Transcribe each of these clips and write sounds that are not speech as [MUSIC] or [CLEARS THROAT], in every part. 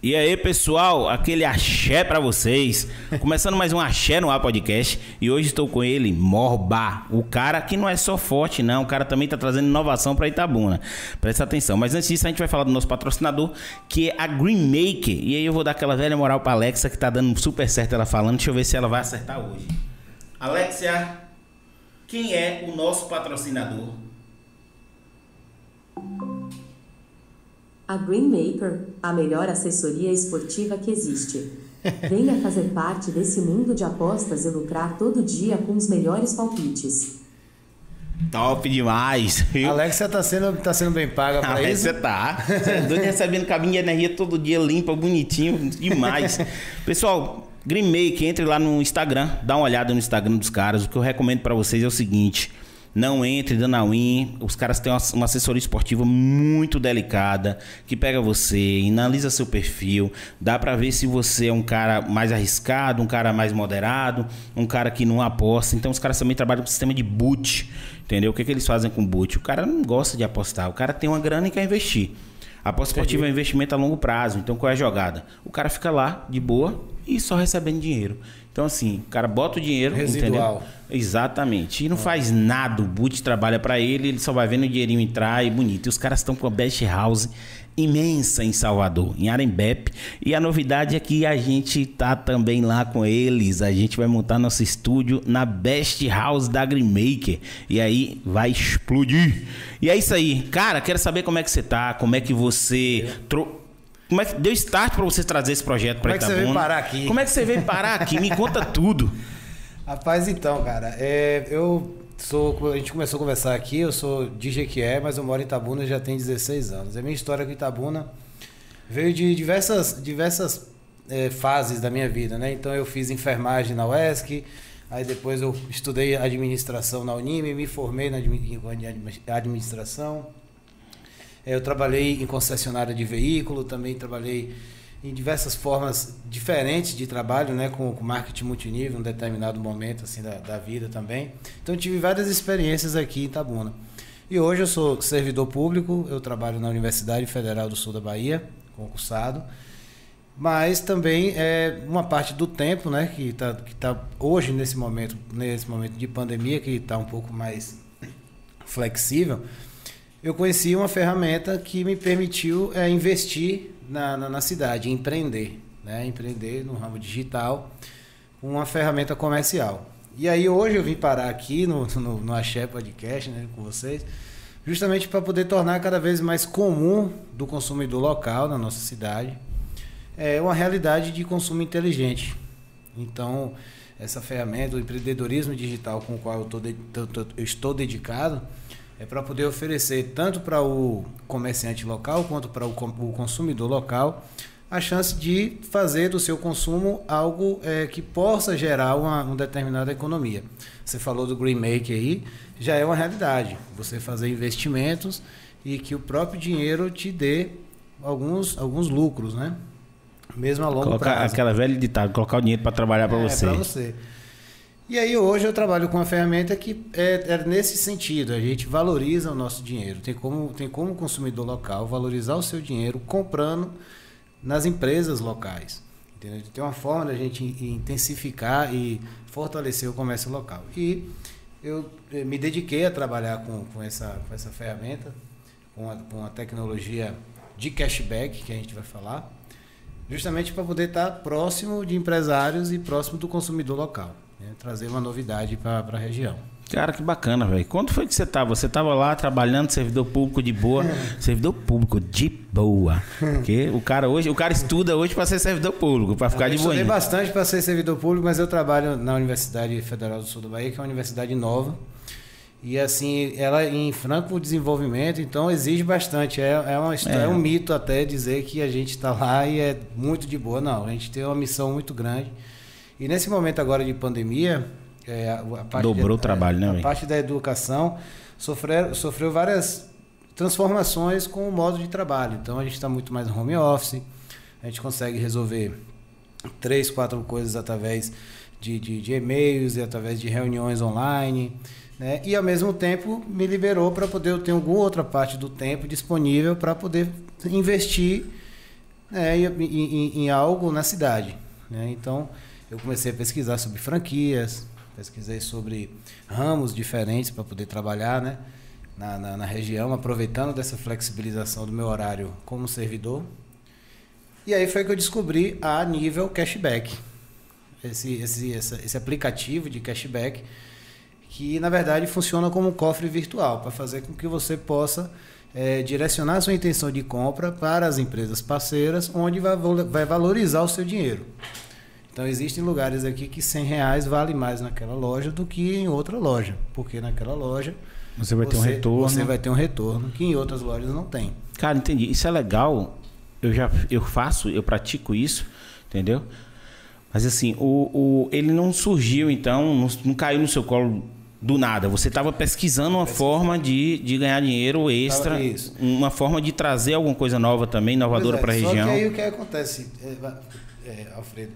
E aí, pessoal, aquele axé pra vocês. Começando mais um Axé no Ar Podcast. E hoje estou com ele, Morba. O cara que não é só forte, não. O cara também tá trazendo inovação pra Itabuna. Presta atenção. Mas antes disso, a gente vai falar do nosso patrocinador, que é a Green Maker. E aí eu vou dar aquela velha moral pra Alexa, que tá dando super certo ela falando. Deixa eu ver se ela vai acertar hoje. Alexia, quem é o nosso patrocinador? A Greenmaker, a melhor assessoria esportiva que existe. Venha fazer parte desse mundo de apostas e lucrar todo dia com os melhores palpites. Top demais. viu? Alexia tá sendo, tá sendo bem paga pra Ah, isso. você tá. Você é doido recebendo cabinho de energia todo dia, limpa, bonitinho, demais. Pessoal, Green Make, entre lá no Instagram, dá uma olhada no Instagram dos caras. O que eu recomendo pra vocês é o seguinte. Não entre dando a win. Os caras têm uma, assessoria esportiva muito delicada que pega você, analisa seu perfil, dá pra ver se você é um cara mais arriscado, um cara mais moderado, um cara que não aposta. Então os caras também trabalham com sistema de boot, entendeu? O que, que eles fazem com boot? O cara não gosta de apostar, o cara tem uma grana e quer investir. A aposta esportiva é um investimento a longo prazo. Então, qual é a jogada? O cara fica lá, de boa, e só recebendo dinheiro. Então, assim, o cara bota o dinheiro, Residual. entendeu? Exatamente. E não faz nada. O boot trabalha pra ele, ele só vai vendo o dinheirinho entrar e bonito. E os caras estão com a Best House imensa em Salvador, em Arembepe. E a novidade é que a gente tá também lá com eles. A gente vai montar nosso estúdio na Best House da Green Maker. E aí vai explodir. E é isso aí. Cara, quero saber como é que você tá, como é que você tro... Como é que deu start pra você trazer esse projeto pra Como é que você veio Itabuna? parar aqui? Como é que você veio parar aqui? Me conta tudo. [LAUGHS] Rapaz, então, cara, é, eu sou. A gente começou a conversar aqui, eu sou de Jequié, mas eu moro em Itabuna já tem 16 anos. A minha história com Itabuna veio de diversas, diversas é, fases da minha vida, né? Então eu fiz enfermagem na UESC, aí depois eu estudei administração na Unime, me formei na administração. É, Eu trabalhei em concessionária de veículo, também trabalhei em diversas formas diferentes de trabalho, né, com, com marketing multinível, um determinado momento assim da, da vida também. Então tive várias experiências aqui em Itabuna. E hoje eu sou servidor público, eu trabalho na Universidade Federal do Sul da Bahia, concursado. Mas também é uma parte do tempo, né, que está que tá hoje nesse momento, nesse momento de pandemia que está um pouco mais flexível, eu conheci uma ferramenta que me permitiu é, investir na, na, na cidade, empreender, né? empreender no ramo digital, uma ferramenta comercial. E aí hoje eu vim parar aqui no, no, no Axé Podcast né, com vocês, justamente para poder tornar cada vez mais comum do consumidor local na nossa cidade é uma realidade de consumo inteligente. Então, essa ferramenta, o empreendedorismo digital com o qual eu, tô- eu estou dedicado, é para poder oferecer tanto para o comerciante local quanto para o, consumidor local a chance de fazer do seu consumo algo é, que possa gerar uma, uma determinada economia. Você falou do Green Make aí, já é uma realidade. Você fazer investimentos e que o próprio dinheiro te dê alguns, alguns lucros, né? Mesmo a longo Colocar prazo. aquela velha ditado, colocar o dinheiro para trabalhar para É, você. pra você. E aí hoje eu trabalho com uma ferramenta que é, é nesse sentido, a gente valoriza o nosso dinheiro. Tem como, tem como o consumidor local valorizar o seu dinheiro comprando nas empresas locais. Entendeu? Tem uma forma da gente in- intensificar e fortalecer o comércio local. E eu eh, me dediquei a trabalhar com, com, essa, com essa ferramenta, com a, com a tecnologia de cashback, que a gente vai falar, justamente para poder estar próximo de empresários e próximo do consumidor local. Né? Trazer uma novidade para a região. Cara, que bacana, velho. Quando foi que você tava? Você tava lá trabalhando, servidor público de boa. [LAUGHS] Servidor público de boa. Porque o cara hoje, o cara estuda hoje para ser servidor público, para ficar eu de boa. estudei bastante para ser servidor público, mas eu trabalho na Universidade Federal do Sul do Bahia, que é uma universidade nova. E assim, ela em franco desenvolvimento, então exige bastante. É, é, uma, É. é um mito até dizer que a gente está lá e é muito de boa. Não, a gente tem uma missão muito grande. E nesse momento agora de pandemia, é, a, a parte Dobrou o da- trabalho, né, A velho? parte da educação sofreu, sofreu várias transformações com o modo de trabalho. Então a gente está muito mais no home office, a gente consegue resolver três, quatro coisas através de, de, de e-mails e através de reuniões online. Né? E ao mesmo tempo me liberou para poder eu ter alguma outra parte do tempo disponível para poder investir né, em, em, em algo na cidade. Né? Então, eu comecei a pesquisar sobre franquias, pesquisei sobre ramos diferentes para poder trabalhar né? na, na, na região, aproveitando dessa flexibilização do meu horário como servidor. E aí foi que eu descobri a nível cashback. Esse, esse, esse, esse aplicativo de cashback que na verdade funciona como um cofre virtual para fazer com que você possa é, direcionar sua intenção de compra para as empresas parceiras, onde vai, vai valorizar o seu dinheiro. Então existem lugares aqui que 100 reais vale mais naquela loja do que em outra loja, porque naquela loja você vai você, ter um retorno. Você vai ter um retorno que em outras lojas não tem. Cara, entendi. Isso é legal. Eu já eu faço, eu pratico isso, entendeu? Mas assim, o, o, ele não surgiu, então, não, não caiu no seu colo do nada. Você estava pesquisando uma forma de, de ganhar dinheiro extra, uma forma de trazer alguma coisa nova também, inovadora é, para a região. Só que aí o que acontece, é, é, Alfredo?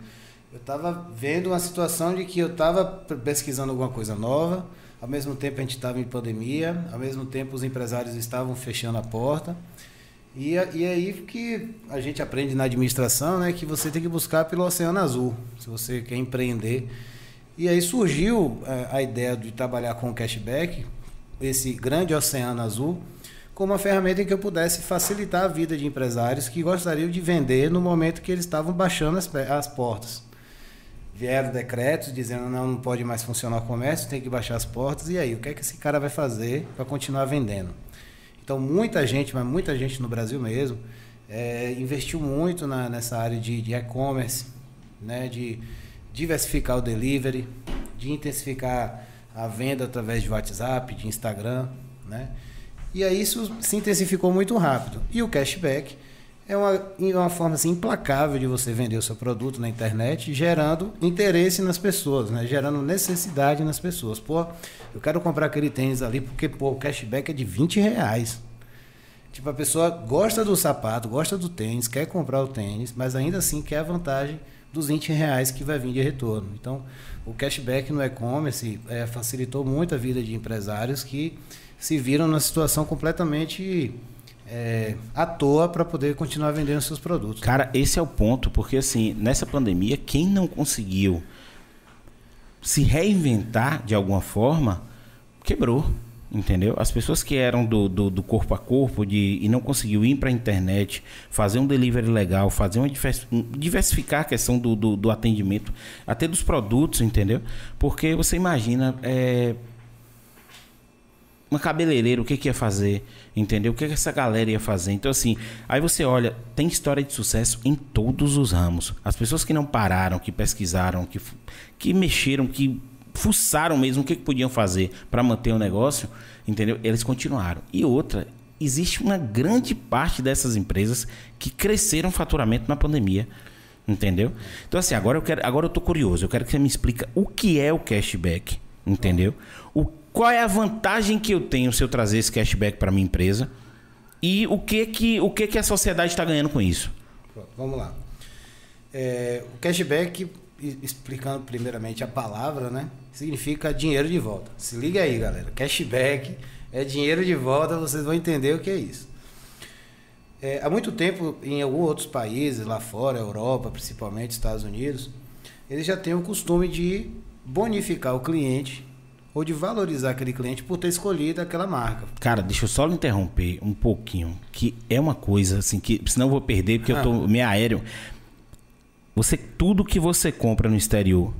Eu estava vendo uma situação de que eu estava pesquisando alguma coisa nova, ao mesmo tempo a gente estava em pandemia, ao mesmo tempo os empresários estavam fechando a porta. E, e aí que a gente aprende na administração, né, que você tem que buscar pelo oceano azul, se você quer empreender. E aí surgiu é, a ideia de trabalhar com o cashback, esse grande oceano azul, como uma ferramenta em que eu pudesse facilitar a vida de empresários que gostariam de vender no momento que eles estavam baixando as, as portas. Vieram decretos dizendo não, não pode mais funcionar o comércio, tem que baixar as portas. E aí, o que é que esse cara vai fazer para continuar vendendo? Então, muita gente, mas muita gente no Brasil mesmo, é, investiu muito na, nessa área de e-commerce, né, de diversificar o delivery, de intensificar a venda através de WhatsApp, de Instagram, né? E aí isso se intensificou muito rápido. E o cashback é uma, uma forma assim, implacável de você vender o seu produto na internet, gerando interesse nas pessoas, né? gerando necessidade nas pessoas. Pô, eu quero comprar aquele tênis ali porque pô, o cashback é de 20 reais. Tipo, a pessoa gosta do sapato, gosta do tênis, quer comprar o tênis, mas ainda assim quer a vantagem dos 20 reais que vai vir de retorno. Então, o cashback no e-commerce é, facilitou muito a vida de empresários que se viram numa situação completamente é, à toa para poder continuar vendendo seus produtos. Cara, esse é o ponto, porque assim, nessa pandemia, quem não conseguiu se reinventar de alguma forma, quebrou. Entendeu? As pessoas que eram do, do, do corpo a corpo de, e não conseguiu ir para a internet, fazer um delivery legal, fazer uma diversificar a questão do, do, do, atendimento, até dos produtos, entendeu? Porque você imagina é, uma cabeleireira, o que, que ia fazer, entendeu? O que, que essa galera ia fazer? Então, assim, aí você olha, tem história de sucesso em todos os ramos. As pessoas que não pararam, que pesquisaram, que, que mexeram, que fuçaram mesmo o que, que podiam fazer para manter o negócio, entendeu? Eles continuaram. E outra, existe uma grande parte dessas empresas que cresceram faturamento na pandemia. Entendeu? Então, assim, agora eu quero. Agora eu tô curioso. Eu quero que você me explique o que é o cashback. Entendeu? O, qual é a vantagem que eu tenho se eu trazer esse cashback para minha empresa? E o que que, o que, que a sociedade está ganhando com isso? Pronto, vamos lá. É, o cashback explicando primeiramente a palavra, né? Significa dinheiro de volta. Se liga aí, galera. Cashback é dinheiro de volta, vocês vão entender o que é isso. É, há muito tempo, em alguns outros países, lá fora, Europa, principalmente Estados Unidos, eles já têm o costume de bonificar o cliente ou de valorizar aquele cliente por ter escolhido aquela marca. Cara, deixa eu só interromper um pouquinho, que é uma coisa assim que senão eu vou perder porque ah. eu tô meio aéreo. Você tudo que você compra no exterior,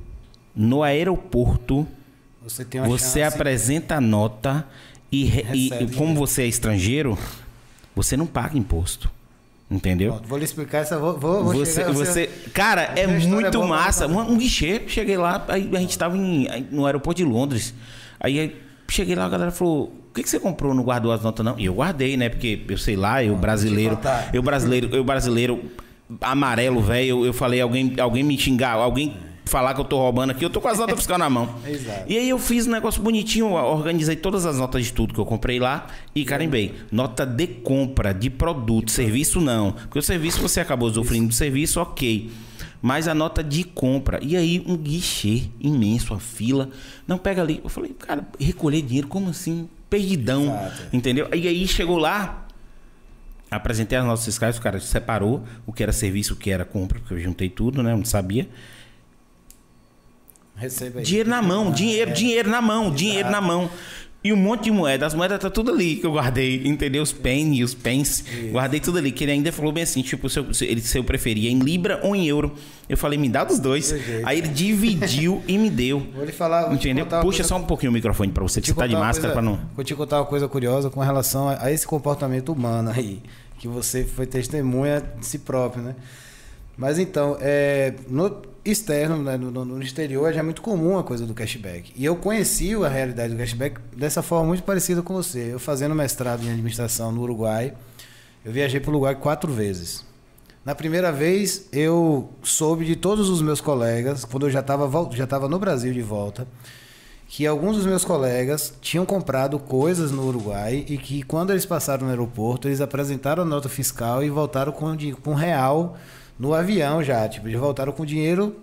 no aeroporto, você, você apresenta a nota e, e, e, como você é estrangeiro, você não paga imposto. Entendeu? vou lhe explicar essa. Vou, vou, vou você, você, cara, é muito boa, massa. Um, um guichê, cheguei lá, aí a gente tava em, no aeroporto de Londres. Aí cheguei lá, a galera falou: o que, que você comprou? Não guardou as notas, não? E eu guardei, né? Porque eu sei lá, eu brasileiro. Eu brasileiro, eu brasileiro amarelo, velho, eu, eu, falei, alguém, alguém me xingar, alguém falar que eu tô roubando aqui, eu tô com as notas fiscal na mão. [LAUGHS] Exato. E aí eu fiz um negócio bonitinho, organizei todas as notas de tudo que eu comprei lá e carimbei. Nota de compra, de produto, serviço não. Porque o serviço você acabou usufruindo do serviço, ok. Mas a nota de compra. E aí um guichê imenso, a fila. Não, pega ali. Eu falei, cara, recolher dinheiro, como assim? Perdidão. Exato. Entendeu? E aí chegou lá, Apresentei as notas fiscais, o cara separou o que era serviço, o que era compra, porque eu juntei tudo, né? Eu não sabia. Receba aí. Dinheiro na mão, dinheiro, dinheiro na mão, dinheiro na mão. E um monte de moeda. As moedas tá tudo ali que eu guardei, entendeu? Os penny, os pence. Guardei tudo ali. Que ele ainda falou bem assim, tipo, se eu, se ele, se eu preferia em libra ou em euro. Eu falei, me dá dos dois. Do jeito. Aí ele dividiu e me deu. [LAUGHS] Vou lhe falar. vou te Entendeu? Puxa coisa- só um pouquinho o microfone pra você, que você tá de máscara coisa- pra não. Vou te contar uma coisa curiosa com relação a, a esse comportamento humano aí, que você foi testemunha de si próprio, né? Mas então, é, no externo, né, no, no- exterior, já é muito comum a coisa do cashback. E eu conheci a realidade do cashback dessa forma muito parecida com você. Eu fazendo mestrado em administração no Uruguai, eu viajei para o Uruguai quatro vezes. Na primeira vez, eu soube de todos os meus colegas, quando eu já estava já tava no Brasil de volta, que alguns dos meus colegas tinham comprado coisas no Uruguai e que quando eles passaram no aeroporto, eles apresentaram a nota fiscal e voltaram com, di- com real no avião já. Tipo, eles voltaram com dinheiro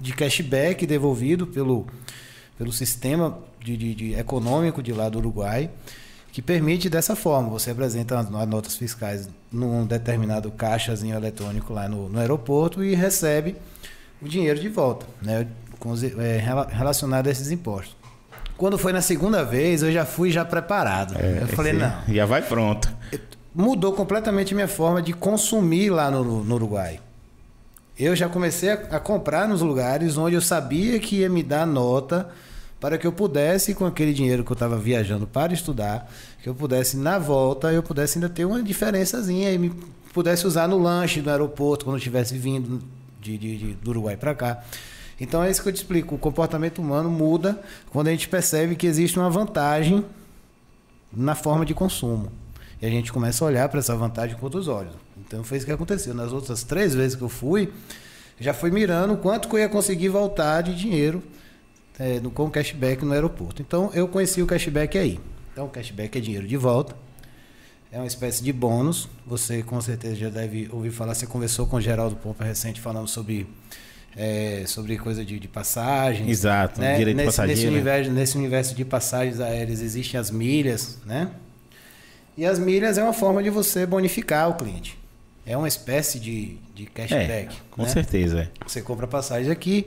de cashback devolvido pelo, pelo sistema de, de- de econômico de lá do Uruguai, que permite dessa forma. Você apresenta as, as notas fiscais num determinado caixazinho eletrônico lá no, no aeroporto e recebe o dinheiro de volta, né? Com é, rela- relacionado a esses impostos. Quando foi na segunda vez, eu já fui já preparado. eu falei, não. Já vai pronto. Mudou completamente minha forma de consumir lá no, no Uruguai. Eu já comecei a, a comprar nos lugares onde eu sabia que ia me dar nota para que eu pudesse, com aquele dinheiro que eu estava viajando para estudar, que eu pudesse, na volta, eu pudesse ainda ter uma diferençazinha e me pudesse usar no lanche do aeroporto quando eu estivesse vindo de, de- de- do Uruguai para cá. Então é isso que eu te explico. O comportamento humano muda quando a gente percebe que existe uma vantagem na forma de consumo. E a gente começa a olhar para essa vantagem com outros olhos. Então foi isso que aconteceu. Nas outras três vezes que eu fui, já fui mirando quanto que eu ia conseguir voltar de dinheiro é, no, com cashback no aeroporto. Então eu conheci o cashback aí. Então o cashback é dinheiro de volta. É uma espécie de bônus. Você com certeza já deve ouvir falar. Você conversou com o Geraldo Pompa recente falando sobre, é, sobre coisa de, de passagens. Exato, né? direito nesse, passageiro. Nesse universo, nesse universo de passagens aéreas existem as milhas, né? E as milhas é uma forma de você bonificar o cliente. É uma espécie de, de É, cashback. com né? certeza. é. Você compra passagem aqui,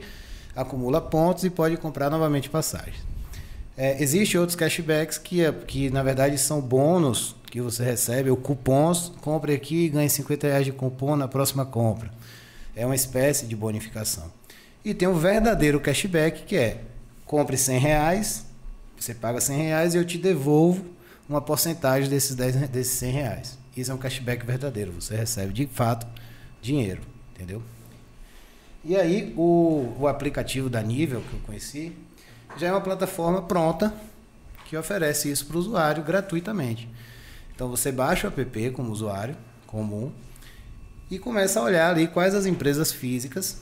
acumula pontos e pode comprar novamente passagens. É, Existem outros cashbacks que, é- que, na verdade, são bônus que você recebe, ou cupons. Compre aqui e ganhe 50 reais de cupom na próxima compra. É uma espécie de bonificação. E tem o verdadeiro cashback, que é compre 100 reais, você paga 100 reais e eu te devolvo uma porcentagem desses, 10, desses 100 reais. Isso é um cashback verdadeiro. Você recebe, de fato, dinheiro. Entendeu? E aí, o, o aplicativo da Nível, que eu conheci, já é uma plataforma pronta que oferece isso para o usuário gratuitamente. Então, você baixa o app como usuário comum e começa a olhar ali quais as empresas físicas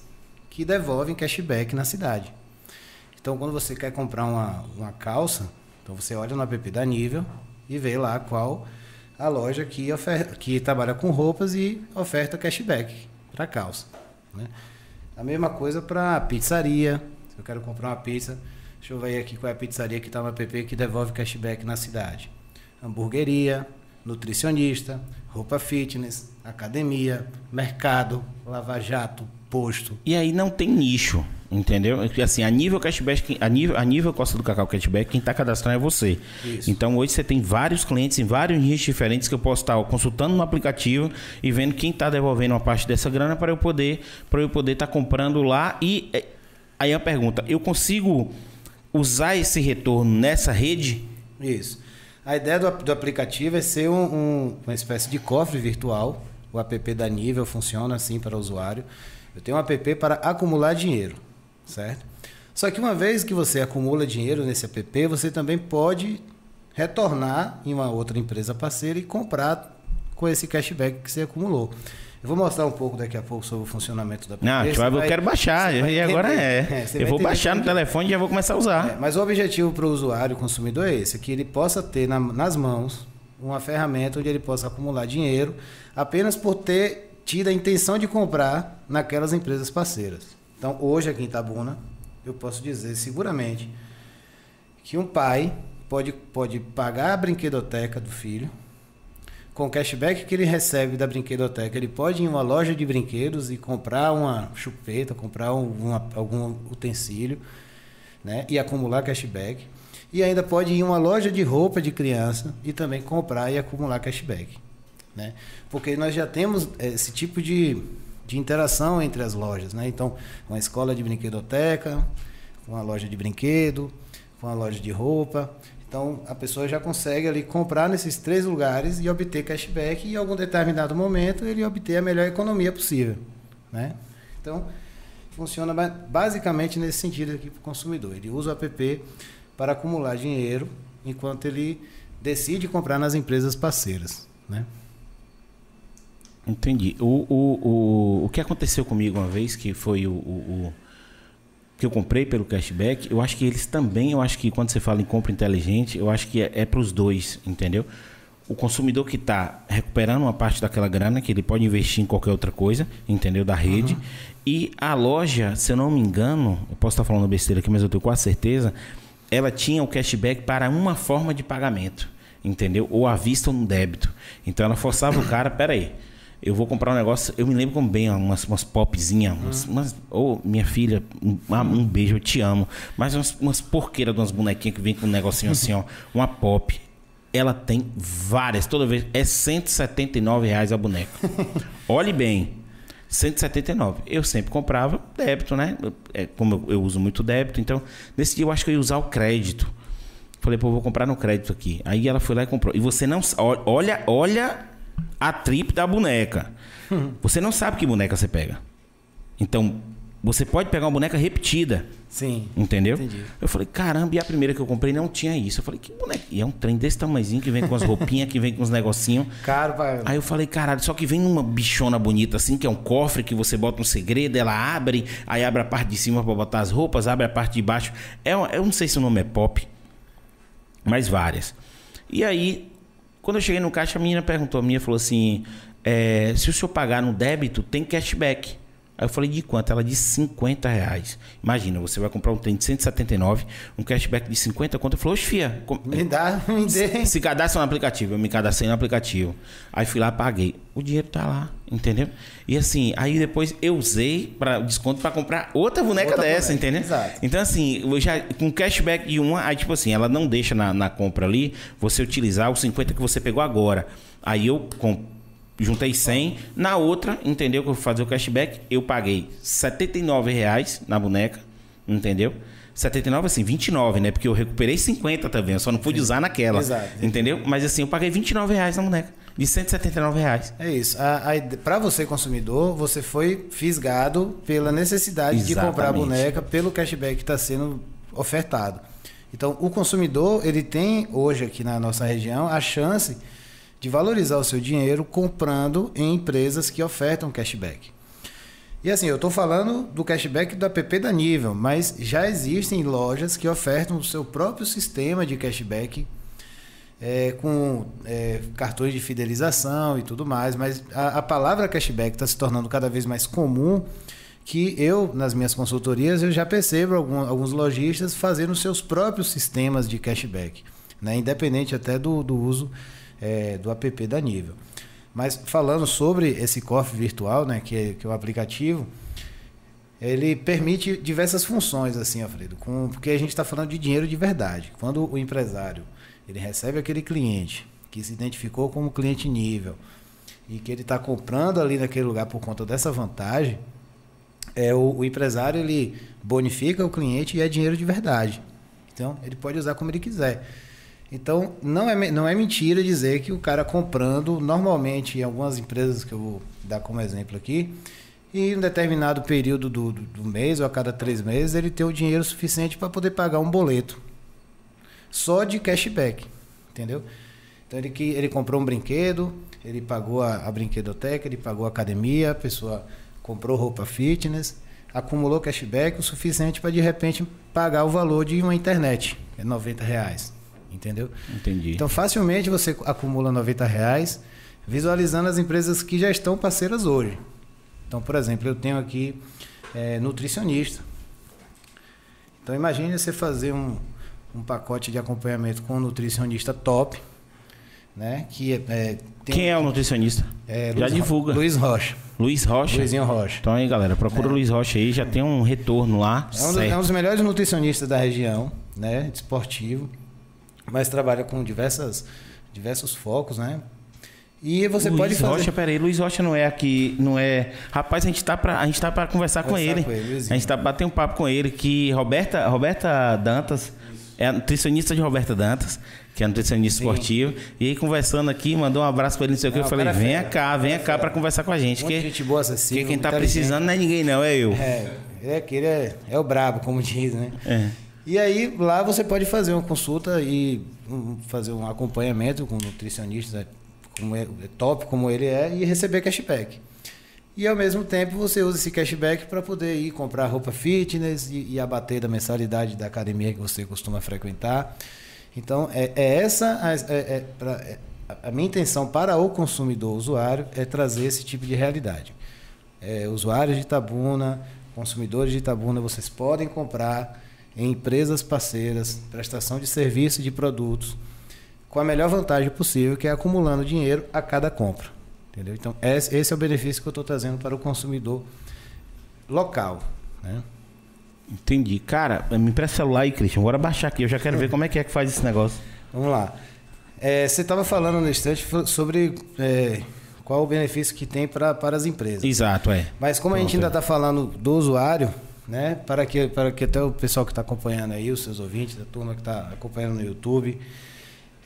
que devolvem cashback na cidade. Então, quando você quer comprar uma, uma calça, então você olha no app da Nível e vê lá qual a loja que, ofer que trabalha com roupas e oferta cashback para calça. Né? A mesma coisa para pizzaria. Se eu quero comprar uma pizza, deixa eu ver aqui qual é a pizzaria que está no app que devolve cashback na cidade. Hamburgueria, nutricionista, roupa fitness, academia, mercado, lava-jato, posto. E aí não tem nicho, entendeu? Assim, a nível cashback, a nível, a nível Costa do Cacau Cashback, quem está cadastrando é você. Isso. Então hoje você tem vários clientes em vários nichos diferentes que eu posso estar consultando no aplicativo e vendo quem está devolvendo uma parte dessa grana para eu poder para eu poder estar comprando lá e eh, aí a pergunta, eu consigo usar esse retorno nessa rede? Isso. A ideia do, do aplicativo é ser um- um- uma espécie de cofre virtual. O app da Nível funciona assim para o usuário. Eu tenho um app para acumular dinheiro, certo? Só que uma vez que você acumula dinheiro nesse app, você também pode retornar em uma outra empresa parceira e comprar com esse cashback que você acumulou. Eu vou mostrar um pouco daqui a pouco sobre o funcionamento do app. Não, tipo, eu vai- quero baixar vai e agora entender. é. [LAUGHS] você eu vai vou baixar no que- telefone e já vou começar a usar. é, mas o objetivo para o usuário, o consumidor, é esse: que ele possa ter na- nas mãos uma ferramenta onde ele possa acumular dinheiro apenas por ter tido a intenção de comprar naquelas empresas parceiras. Então, hoje aqui em Itabuna, eu posso dizer seguramente que um pai pode, pode pagar a brinquedoteca do filho com o cashback que ele recebe da brinquedoteca, ele pode ir em uma loja de brinquedos e comprar uma chupeta, comprar um, uma, algum utensílio, né? E acumular cashback. E ainda pode ir em uma loja de roupa de criança e também comprar e acumular cashback, né? Porque nós já temos esse tipo de, de interação entre as lojas, né? Então, uma escola de brinquedoteca, uma loja de brinquedo, uma loja de roupa. Então a pessoa já consegue ali comprar nesses três lugares e obter cashback e em algum determinado momento ele obter a melhor economia possível, né? Então funciona basicamente nesse sentido aqui para o consumidor. Ele usa o app para acumular dinheiro enquanto ele decide comprar nas empresas parceiras, né? Entendi. O, o, o, o que aconteceu comigo uma vez, que foi o, o, que eu comprei pelo cashback, eu acho que eles também, eu acho que quando você fala em compra inteligente, eu acho que é, é para os dois, entendeu? O consumidor que está recuperando uma parte daquela grana, que ele pode investir em qualquer outra coisa, entendeu? Da rede. Uhum. E a loja, se eu não me engano, eu posso estar falando besteira aqui, mas eu tenho quase certeza, ela tinha o cashback para uma forma de pagamento, entendeu? Ou à vista ou no débito. Então ela forçava o cara, peraí. aí eu vou comprar um negócio, eu me lembro como bem, umas, umas popzinhas, umas, uhum. umas, ou minha filha, um, um, beijo, eu te amo. Mas umas, umas porqueiras de umas bonequinhas que vem com um negocinho assim, ó, [LAUGHS] uma pop. Ela tem várias, toda vez é 179 reais a boneca. [LAUGHS] Olhe bem, 179. Eu sempre comprava débito, né? É, como eu, eu, uso muito débito, então nesse dia eu acho que eu ia usar o crédito. Falei, pô, vou comprar no crédito aqui. Aí ela foi lá e comprou. E você não. Olha, olha a trip da boneca. [LAUGHS] Você não sabe que boneca você pega. Então, você pode pegar uma boneca repetida. Sim. Entendeu? Entendi. Eu falei, caramba, e a primeira que eu comprei não tinha isso. Eu falei, que boneca? E é um trem desse tamanhozinho que vem com as [LAUGHS] roupinhas, que vem com os negocinhos. Caro, pai. Aí eu falei, caralho, só que vem numa bichona bonita assim, que é um cofre que você bota um segredo, ela abre, aí abre a parte de cima para botar as roupas, abre a parte de baixo. É, eu não sei se o nome é pop, mas várias. E aí quando eu cheguei no caixa, a menina perguntou, a menina falou assim: é, se o senhor pagar no débito, tem cashback. Aí eu falei, de quanto? Ela disse 50 reais. Imagina, você vai comprar um trem de 179, um cashback de 50 quanto? Eu falei, oxe, fia. Me dá, me dê. Se, se cadastra no aplicativo. Eu me cadastrei no aplicativo. Aí fui lá, paguei. O dinheiro tá lá, entendeu? E assim, aí depois eu usei para desconto para comprar outra boneca outra dessa, boneca. entendeu? Exato. Então assim, eu já com cashback de uma, aí tipo assim, ela não deixa na, na compra ali você utilizar os 50 que você pegou agora. Aí eu compro juntei 100. Na outra, entendeu? Que eu vou fazer o cashback, eu paguei 79 reais na boneca, entendeu? 79, assim, 29, né? Porque eu recuperei 50 também, eu só não pude usar naquela. Exato. Entendeu? Mas assim, eu paguei 29 reais na boneca. De 179 reais. É isso. Para você, consumidor, você foi fisgado pela necessidade Exatamente. de comprar a boneca pelo cashback que está sendo ofertado. Então, o consumidor, ele tem hoje aqui na nossa região a chance de valorizar o seu dinheiro comprando em empresas que ofertam cashback. E assim, eu estou falando do cashback do app da Nível, mas já existem lojas que ofertam o seu próprio sistema de cashback é, com é, cartões de fidelização e tudo mais, mas a, a palavra cashback está se tornando cada vez mais comum que eu, nas minhas consultorias, eu já percebo algum, alguns lojistas fazendo seus próprios sistemas de cashback, né? independente até do, do uso é, do app da Nível. Mas falando sobre esse cofre virtual, né, que é, que é o aplicativo, ele permite diversas funções, assim, Alfredo, com, porque a gente está falando de dinheiro de verdade. Quando o empresário ele recebe aquele cliente que se identificou como cliente nível e que ele está comprando ali naquele lugar por conta dessa vantagem, é o, o empresário ele bonifica o cliente e é dinheiro de verdade. Então ele pode usar como ele quiser. Então, não é, não é mentira dizer que o cara comprando, normalmente em algumas empresas que eu vou dar como exemplo aqui, em um determinado período do, do, do mês ou a cada três meses, ele tem o dinheiro suficiente para poder pagar um boleto só de cashback, entendeu? Então, ele, ele comprou um brinquedo, ele pagou a, a brinquedoteca, ele pagou a academia, a pessoa comprou roupa fitness, acumulou cashback o suficiente para de repente pagar o valor de uma internet, é 90 reais. Entendeu? Entendi. Então, facilmente você acumula 90 reais visualizando as empresas que já estão parceiras hoje. Então, por exemplo, eu tenho aqui é, nutricionista. Então, imagine você fazer um, um pacote de acompanhamento com um nutricionista top, né? Que é, é Quem é o nutricionista? É, Já Luiz- divulga. Luiz Rocha. Luiz Rocha. Luizinho Rocha. Então aí, galera, procura o Luiz Rocha aí, já tem um retorno lá. É um, dos, certo. é um dos melhores nutricionistas da região, né? Esportivo. Mas trabalha com diversas, diversos focos, né? E você Luiz pode fazer. Rocha, peraí, Luiz Rocha não é aqui, não é. Rapaz, a gente tá pra, a gente tá pra conversar com Conversar ele. com ele, a gente tá pra bater um papo com ele que Roberta, Roberta Dantas é a nutricionista de Roberta Dantas, que é nutricionista Sim. esportivo. E aí conversando aqui, mandou um abraço pra ele, não sei o que, eu o falei: cara é "Venha fera, cá, cara é cá pra conversar com a gente, Um que gente boa, acessível. que quem tá precisando não é ninguém não, é eu". É, ele é, ele é, é o brabo, como diz, né? É. E aí, lá você pode fazer uma consulta e um, fazer um acompanhamento com um nutricionista como é, top como ele é e receber cashback. E ao mesmo tempo você usa esse cashback para poder ir comprar roupa fitness e, e abater da mensalidade da academia que você costuma frequentar. Então, é, é essa a, é- é pra- é- a minha intenção para o consumidor usuário é trazer esse tipo de realidade. É, usuários de Itabuna, consumidores de Itabuna, vocês podem comprar em empresas parceiras, prestação de serviço e de produtos, com a melhor vantagem possível, que é acumulando dinheiro a cada compra. Entendeu? Então, esse é o benefício que eu estou trazendo para o consumidor local. Né? Entendi. Cara, me empresta celular aí, Christian. Bora baixar aqui. Eu já quero ver como é que é que faz esse negócio. Vamos lá. É, você estava falando no instante sobre é, qual o benefício que tem pra, para as empresas. Exato, é. Mas como a gente ainda está falando do usuário, né, para que, para que até o pessoal que está acompanhando aí, os seus ouvintes, a turma que está acompanhando no YouTube,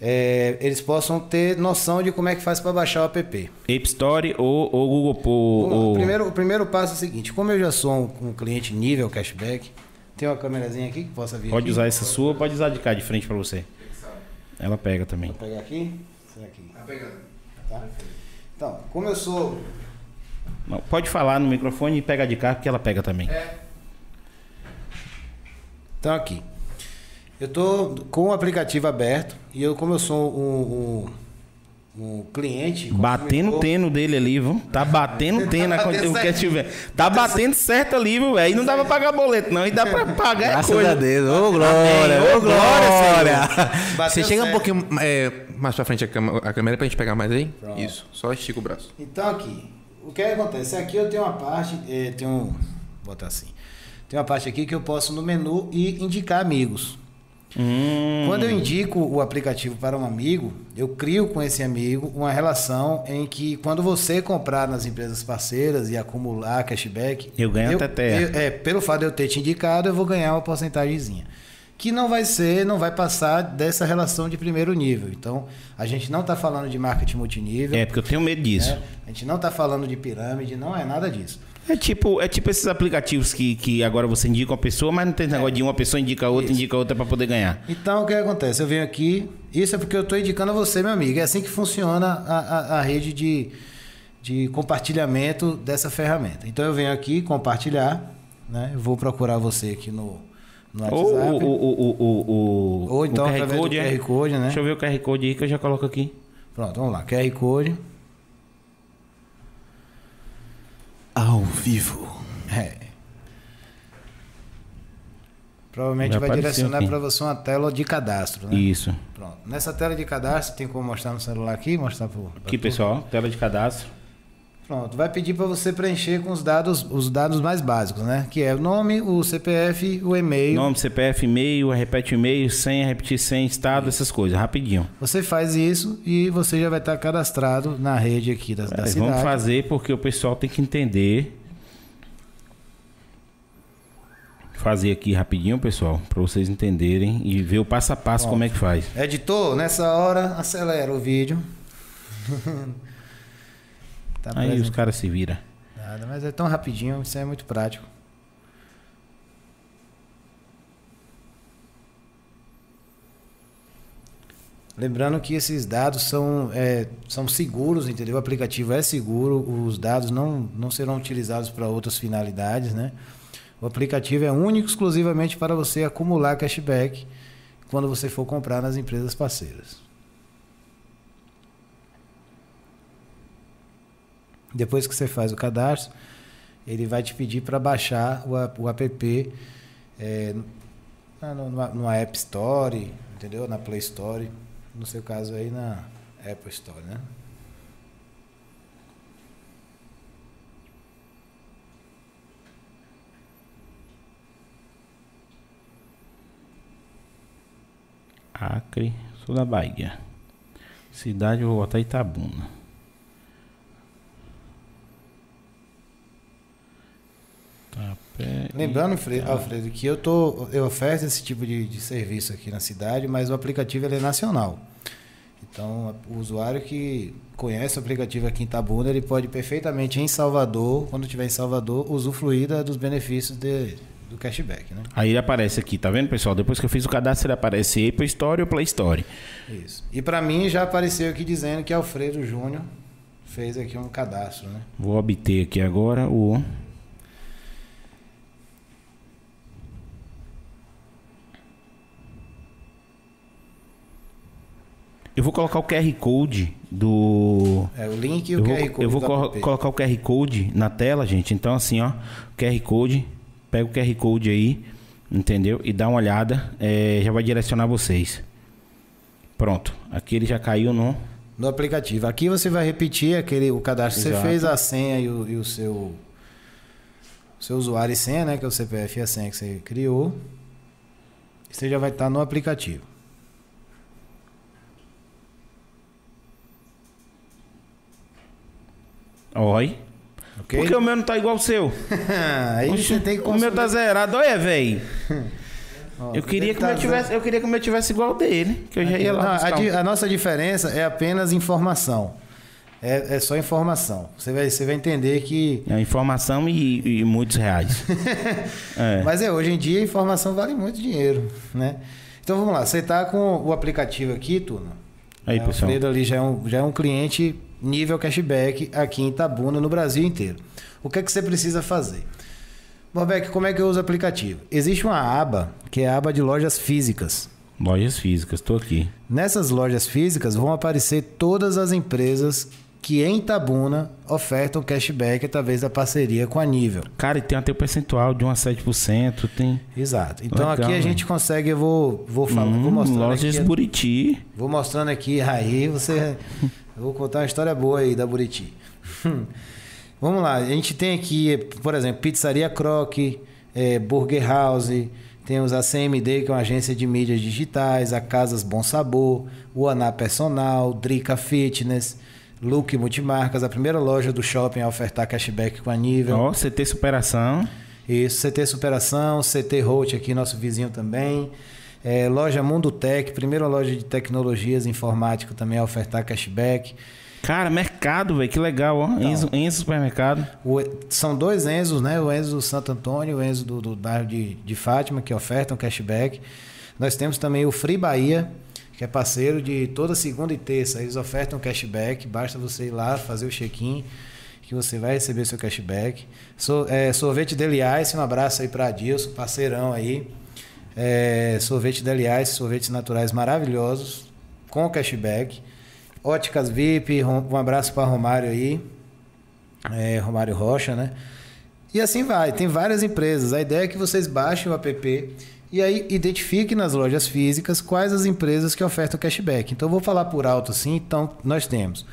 é, eles possam ter noção de como é que faz para baixar o app. Ape Store ou, ou Google. O, ou- primeiro, o primeiro passo é o seguinte: como eu já sou um, um cliente nível cashback, tem uma câmerazinha aqui que possa vir Pode aqui. usar essa sua, pode usar de cá de frente pra você. Ela pega também. Vou pegar aqui. Essa aqui. Tá pegando. Tá? Então, como eu sou Não, pode falar no microfone e pega de cá, porque ela pega também. É. Então aqui. Eu tô com o aplicativo aberto e eu, como eu sou um, um, um cliente. Batendo teno dele ali, viu? Tá batendo o teno. Tá o que certo. tiver. Tá batendo certo ali, viu? Aí não dá pra pagar boleto, não. E dá pra pagar é Graças coisa. a Deus. Ô, glória, Ô, glória, glória. Você chega um certo. pouquinho é, mais pra frente a, cama- a câmera pra gente pegar mais aí? Isso, só estica o braço. Então aqui, o que acontece? Aqui eu tenho uma parte, eh, tem um, vou botar assim, tem uma parte aqui que eu posso no menu e indicar amigos. Hum, Quando eu indico o aplicativo para um amigo, eu crio com esse amigo uma relação em que quando você comprar nas empresas parceiras e acumular cashback, Eu ganho até terra. eu- é, pelo fato de eu ter te indicado, eu vou ganhar uma porcentagemzinha. Que não vai ser, não vai passar dessa relação de primeiro nível. Então, a gente não está falando de marketing multinível. é, porque eu tenho medo disso. né? A gente não está falando de pirâmide, não é nada disso. É tipo, é tipo esses aplicativos que, que agora você indica uma pessoa, mas não tem esse negócio de uma pessoa indica outra, indica outra pra poder ganhar. Então, o que acontece? Eu venho aqui, isso é porque eu estou indicando a você, meu amigo. É assim que funciona a, a, a rede de, de compartilhamento dessa ferramenta. Então, eu venho aqui compartilhar, né? Eu vou procurar você aqui no, no Ou WhatsApp. o, o, o, o, o, Ou então o através do é? QR Code, né? Deixa eu ver o QR Code aí que eu já coloco aqui. Pronto, vamos lá. QR Code. Ao vivo. É. Provavelmente Já vai apareceu direcionar para você uma tela de cadastro, né? Isso. Pronto. Nessa tela de cadastro, tem como mostrar no celular aqui? Mostrar pro, Aqui, pessoal, tela de cadastro. Pronto, vai pedir para você preencher com os dados, os dados mais básicos, né? Que é o nome, o CPF, o e-mail. Nome, CPF, e-mail, repete e-mail, senha, repetir senha, estado, essas coisas, rapidinho. Você faz isso e você já vai estar cadastrado na rede aqui da, da Mas cidade. vamos fazer porque o pessoal tem que entender. Fazer aqui rapidinho, pessoal, para vocês entenderem e ver o passo a passo como é que faz. Editor, nessa hora, acelera o vídeo. [LAUGHS] tá Aí os caras se viram. Nada, mas é tão rapidinho, isso é muito prático. Lembrando que esses dados são, é, são seguros, entendeu? O aplicativo é seguro, os dados não, não serão utilizados para outras finalidades, né? O aplicativo é único exclusivamente para você acumular cashback quando você for comprar nas empresas parceiras. Depois que você faz o cadastro, ele vai te pedir para baixar o, o app é, numa, numa, App Store, entendeu? Na Play Store, no seu caso aí na Apple Store, né? Acre, sul da Bahia. Cidade, vou botar Itabuna. Lembrando, Fre- Alfredo, que eu tô, eu ofereço esse tipo de, de serviço aqui na cidade, mas o aplicativo ele é nacional. Então, o usuário que conhece o aplicativo aqui em Itabuna, ele pode perfeitamente em Salvador, quando estiver em Salvador, usufruir dos benefícios de- do cashback, né? Aí ele aparece aqui, tá vendo, pessoal? Depois que eu fiz o cadastro, ele aparece Apple Store ou Play Store. Isso. E para mim já apareceu aqui dizendo que Alfredo Júnior fez aqui um cadastro, né? Vou obter aqui agora o. Eu vou colocar o QR Code do. É o link e o vou, QR Code eu vou do co- app. colocar o QR Code na tela, gente. Então, assim, ó. QR Code. Pega o QR Code aí, entendeu? E dá uma olhada. é, já vai direcionar vocês. Pronto. Aqui ele já caiu no. no aplicativo. Aqui você vai repetir aquele o cadastro que você fez, a senha e o, e o seu o seu usuário e senha, né, que é o CPF e a senha que você criou. Você já vai estar no aplicativo. Oi. OK? Porque o meu não tá igual o seu. [LAUGHS] Aí Oxe, você tem que o meu tá zerado, olha, velho. [LAUGHS] Eu queria que o meu tá tivesse, eu queria que o meu tivesse igual ao dele, que eu já ia Não, lá a, buscar. di- um. a nossa diferença é apenas informação. É, é só informação. Você vai, você vai entender que. É informação e, e muitos reais. [LAUGHS] é. Mas é, hoje em dia a informação vale muito dinheiro, né? Então vamos lá, você tá com o aplicativo aqui, Turno. Aí, É, o pessoal. Alfredo ali já é, um, já é um cliente nível cashback aqui em Itabuna, no Brasil inteiro. O que é que você precisa fazer? Borbeck, como é que eu uso o aplicativo? Existe uma aba, que é a aba de lojas físicas. Lojas físicas, tô aqui. Nessas lojas físicas vão aparecer todas as empresas que em Itabuna ofertam cashback através da parceria com a Nível. Cara, e tem até o percentual de 1 a 7%, tem Exato. Então Legal, aqui a né? gente consegue, eu vou, vou falar, vou hum, mostrando lojas aqui, Buriti. Vou mostrando aqui, aí você. Eu vou contar uma história boa aí da Buriti. [LAUGHS] Vamos lá, a gente tem aqui, por exemplo, Pizzaria Croque, eh, Burger House, temos a CMD, que é uma agência de mídias digitais, a Casas Bom Sabor, o Aná Personal, Drica Fitness, Look Multimarcas, a primeira loja do shopping a ofertar cashback com a nível. Ó, CT Superação. Isso, CT Superação, CT Roach aqui, nosso vizinho também. É, loja Mundo Tech, primeira loja de tecnologias informáticas também a ofertar cashback. Cara, mercado, velho, que legal, ó. Então. Enzo, Enzo Supermercado. O- são dois Enzos, né? O Enzo do Santo Antônio e o Enzo do, do bairro de, de Fátima, que ofertam cashback. Nós temos também o Free Bahia, que é parceiro de toda segunda e terça. Eles ofertam cashback, basta você ir lá fazer o check-in, que você vai receber seu cashback. So, é, sorvete Deliais, um abraço aí para Adilson, parceirão aí. É, sorvete Deliais, sorvetes naturais maravilhosos, com cashback. Óticas VIP, um abraço para Romário aí é, Romário Rocha, né? E assim vai, tem várias empresas. A ideia é que vocês baixem o app e aí identifiquem nas lojas físicas quais as empresas que ofertam cashback. Então eu vou falar por alto assim, então nós temos.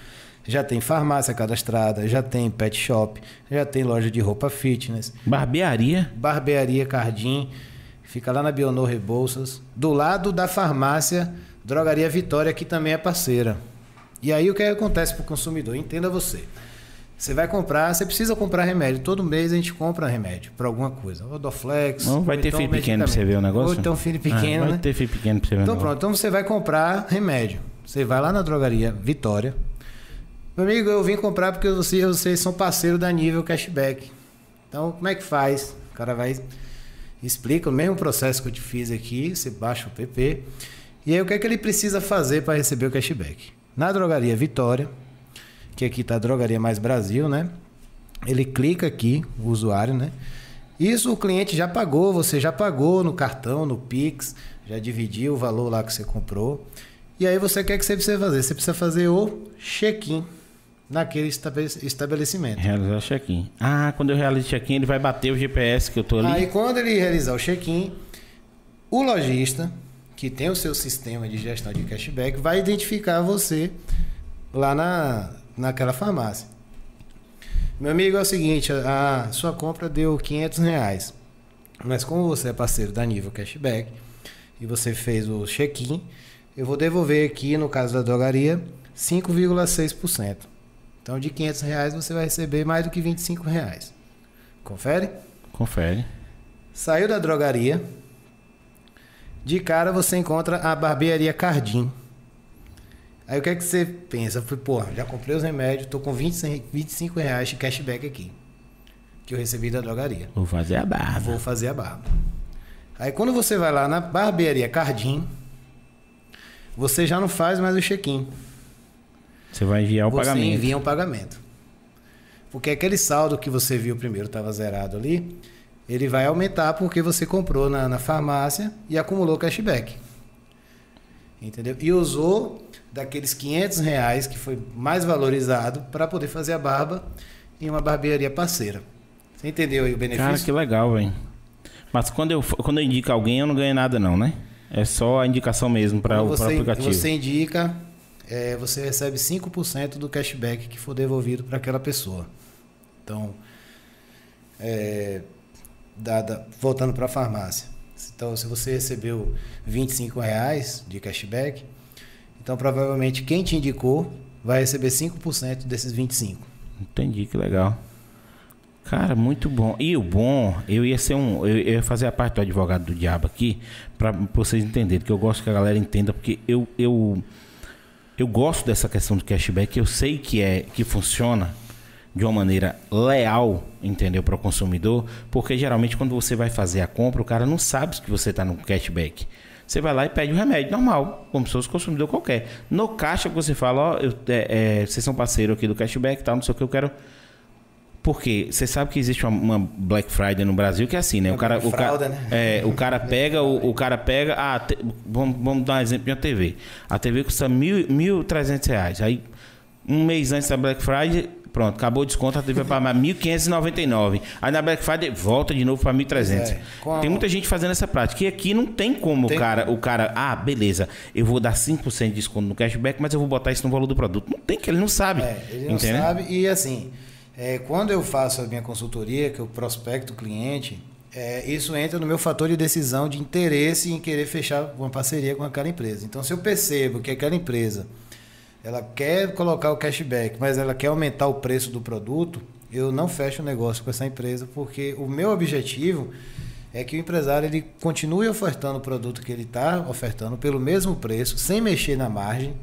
Já tem farmácia cadastrada, já tem pet shop, já tem loja de roupa fitness, Barbearia. barbearia Cardim, fica lá na Bionor Rebouças, do lado da farmácia Drogaria Vitória, que também é parceira. E aí o que acontece para o consumidor? Entenda você. Você vai comprar, você precisa comprar remédio. Todo mês a gente compra remédio para alguma coisa. Odoflex. Não vai ter então filho pequeno pra você ver o negócio? Ou então filho pequeno, Ah, vai né? ter filho pequeno pra você ver Então pronto, então você vai comprar remédio. Você vai lá na drogaria Vitória. Meu amigo, eu vim comprar porque vocês, vocês são parceiro da nível cashback. Então, como é que faz? O cara vai explica o mesmo processo que eu te fiz aqui, você baixa o PP. E aí o que é que ele precisa fazer para receber o cashback? Na drogaria Vitória, que aqui está Drogaria Mais Brasil, né? Ele clica aqui, o usuário, né? Isso o cliente já pagou, você já pagou no cartão, no Pix, já dividiu o valor lá que você comprou. E aí você quer que você precisa fazer? Você precisa fazer o check-in naquele estabe- estabelecimento. Realizar o check-in. Ah, quando eu realizo o check-in, ele vai bater o GPS que eu tô ali. Aí quando ele realizar o check-in, o lojista, que tem o seu sistema de gestão de cashback, vai identificar você lá na, naquela farmácia. Meu amigo, é o seguinte, a sua compra deu 500 reais. Mas como você é parceiro da Nível Cashback e você fez o check-in, eu vou devolver aqui, no caso da drogaria, 5,6%. Então, de 500 reais você vai receber mais do que 25 reais. Confere? Confere. Saiu da drogaria. De cara você encontra a barbearia Cardim. Aí o que é que você pensa? Pô, já comprei os remédios, tô com 20, 25 reais de cashback aqui. Que eu recebi da drogaria. Vou fazer a barba. Vou fazer a barba. Aí quando você vai lá na barbearia Cardim, você já não faz mais o check-in. Você vai enviar o você pagamento. envia um pagamento. Porque aquele saldo que você viu primeiro estava zerado ali, ele vai aumentar porque você comprou na, na farmácia e acumulou cashback. Entendeu? E usou daqueles 500 reais que foi mais valorizado para poder fazer a barba em uma barbearia parceira. Você entendeu aí o benefício? Cara, que legal, velho. Mas quando eu, quando eu indico alguém, eu não ganho nada não, né? É só a indicação mesmo para o você, aplicativo. você indica, é, você recebe 5% do cashback que for devolvido para aquela pessoa. Então, é, da- da- voltando para a farmácia. Então, se você recebeu 25 reais de cashback, então provavelmente quem te indicou vai receber 5% desses 25. Entendi, que legal. Cara, muito bom. E o bom, eu ia ser um. Eu ia fazer a parte do advogado do diabo aqui, pra vocês entenderem, que eu gosto que a galera entenda, porque eu, eu, eu gosto dessa questão do cashback, eu sei que é que funciona de uma maneira leal, entendeu, para o consumidor, porque geralmente quando você vai fazer a compra, o cara não sabe que você está no cashback. Você vai lá e pede o remédio normal, como se fosse consumidor qualquer. No caixa você fala, ó, eu- é, é, vocês são parceiro aqui do cashback, tal, não sei o que, eu quero porque você sabe que existe uma, uma Black Friday no Brasil que é assim, né? O Uma cara, o cara, né? é, o cara pega, o, o cara pega, ah, te- vamos, vamos dar um exemplo de uma TV. A TV custa mil, mil trezentos reais. Aí um mês antes da Black Friday, pronto, acabou o desconto, a TV vai para 1.599. Aí na Black Friday volta de novo para 1.300. É, Tem muita gente fazendo essa prática. E aqui não tem como Tem o cara, o cara, ah, beleza, eu vou dar 5% de desconto no cashback, mas eu vou botar isso no valor do produto. Não tem que ele não sabe. É, ele não entendeu? sabe. E assim, é, quando eu faço a minha consultoria, que eu prospecto o cliente, é, isso entra no meu fator de decisão de interesse em querer fechar uma parceria com aquela empresa. Então, se eu percebo que aquela empresa ela quer colocar o cashback, mas ela quer aumentar o preço do produto, eu não fecho o negócio com essa empresa, porque o meu objetivo é que o empresário ele continue ofertando o produto que ele está ofertando pelo mesmo preço, sem mexer na margem,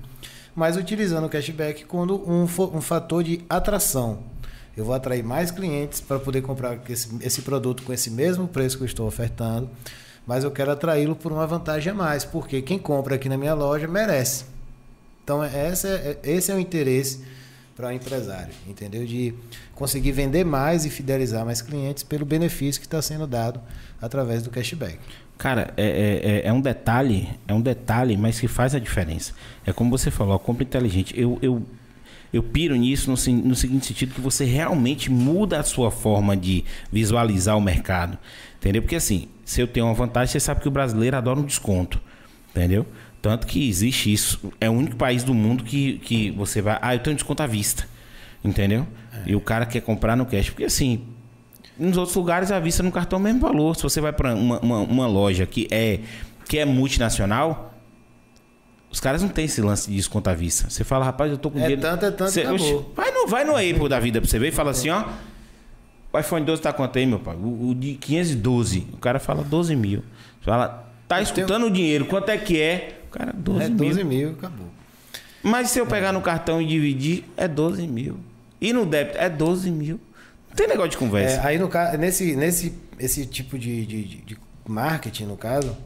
mas utilizando o cashback como um, um fator de atração. Eu vou atrair mais clientes para poder comprar esse, esse produto com esse mesmo preço que eu estou ofertando, mas eu quero atraí-lo por uma vantagem a mais, porque quem compra aqui na minha loja merece. Então, essa é, esse é o interesse para o empresário, entendeu? De conseguir vender mais e fidelizar mais clientes pelo benefício que está sendo dado através do cashback. Cara, é, é, é- é um detalhe, é um detalhe, mas que faz a diferença. É como você falou, a compra inteligente. Eu, eu, eu piro nisso no, no seguinte sentido, que você realmente muda a sua forma de visualizar o mercado. Entendeu? Porque assim, se eu tenho uma vantagem, você sabe que o brasileiro adora um desconto. Entendeu? Tanto que existe isso. É o único país do mundo que, que você vai. Ah, eu tenho desconto à vista. Entendeu? E o cara quer comprar no cash. Porque assim, nos outros lugares a vista no cartão é o mesmo valor. Se você vai para uma, uma, uma loja que é, que é multinacional, os caras não têm esse lance de desconto à vista. Você fala, rapaz, eu tô com É dinheiro. tanto, é tanto, acabou. oxe, vai, no, vai no Apple da vida pra você ver e fala assim, ó. O iPhone 12 tá quanto aí, meu pai? O, o de 512. O cara fala 12 mil. Você fala, tá escutando o dinheiro, quanto é que é? O cara, 12 é mil. 12 mil, acabou. Mas se eu pegar no cartão e dividir, é 12 mil. E no débito, é 12 mil. Não tem negócio de É, conversa. aí no caso, nesse, nesse esse tipo de, de- de marketing, no caso,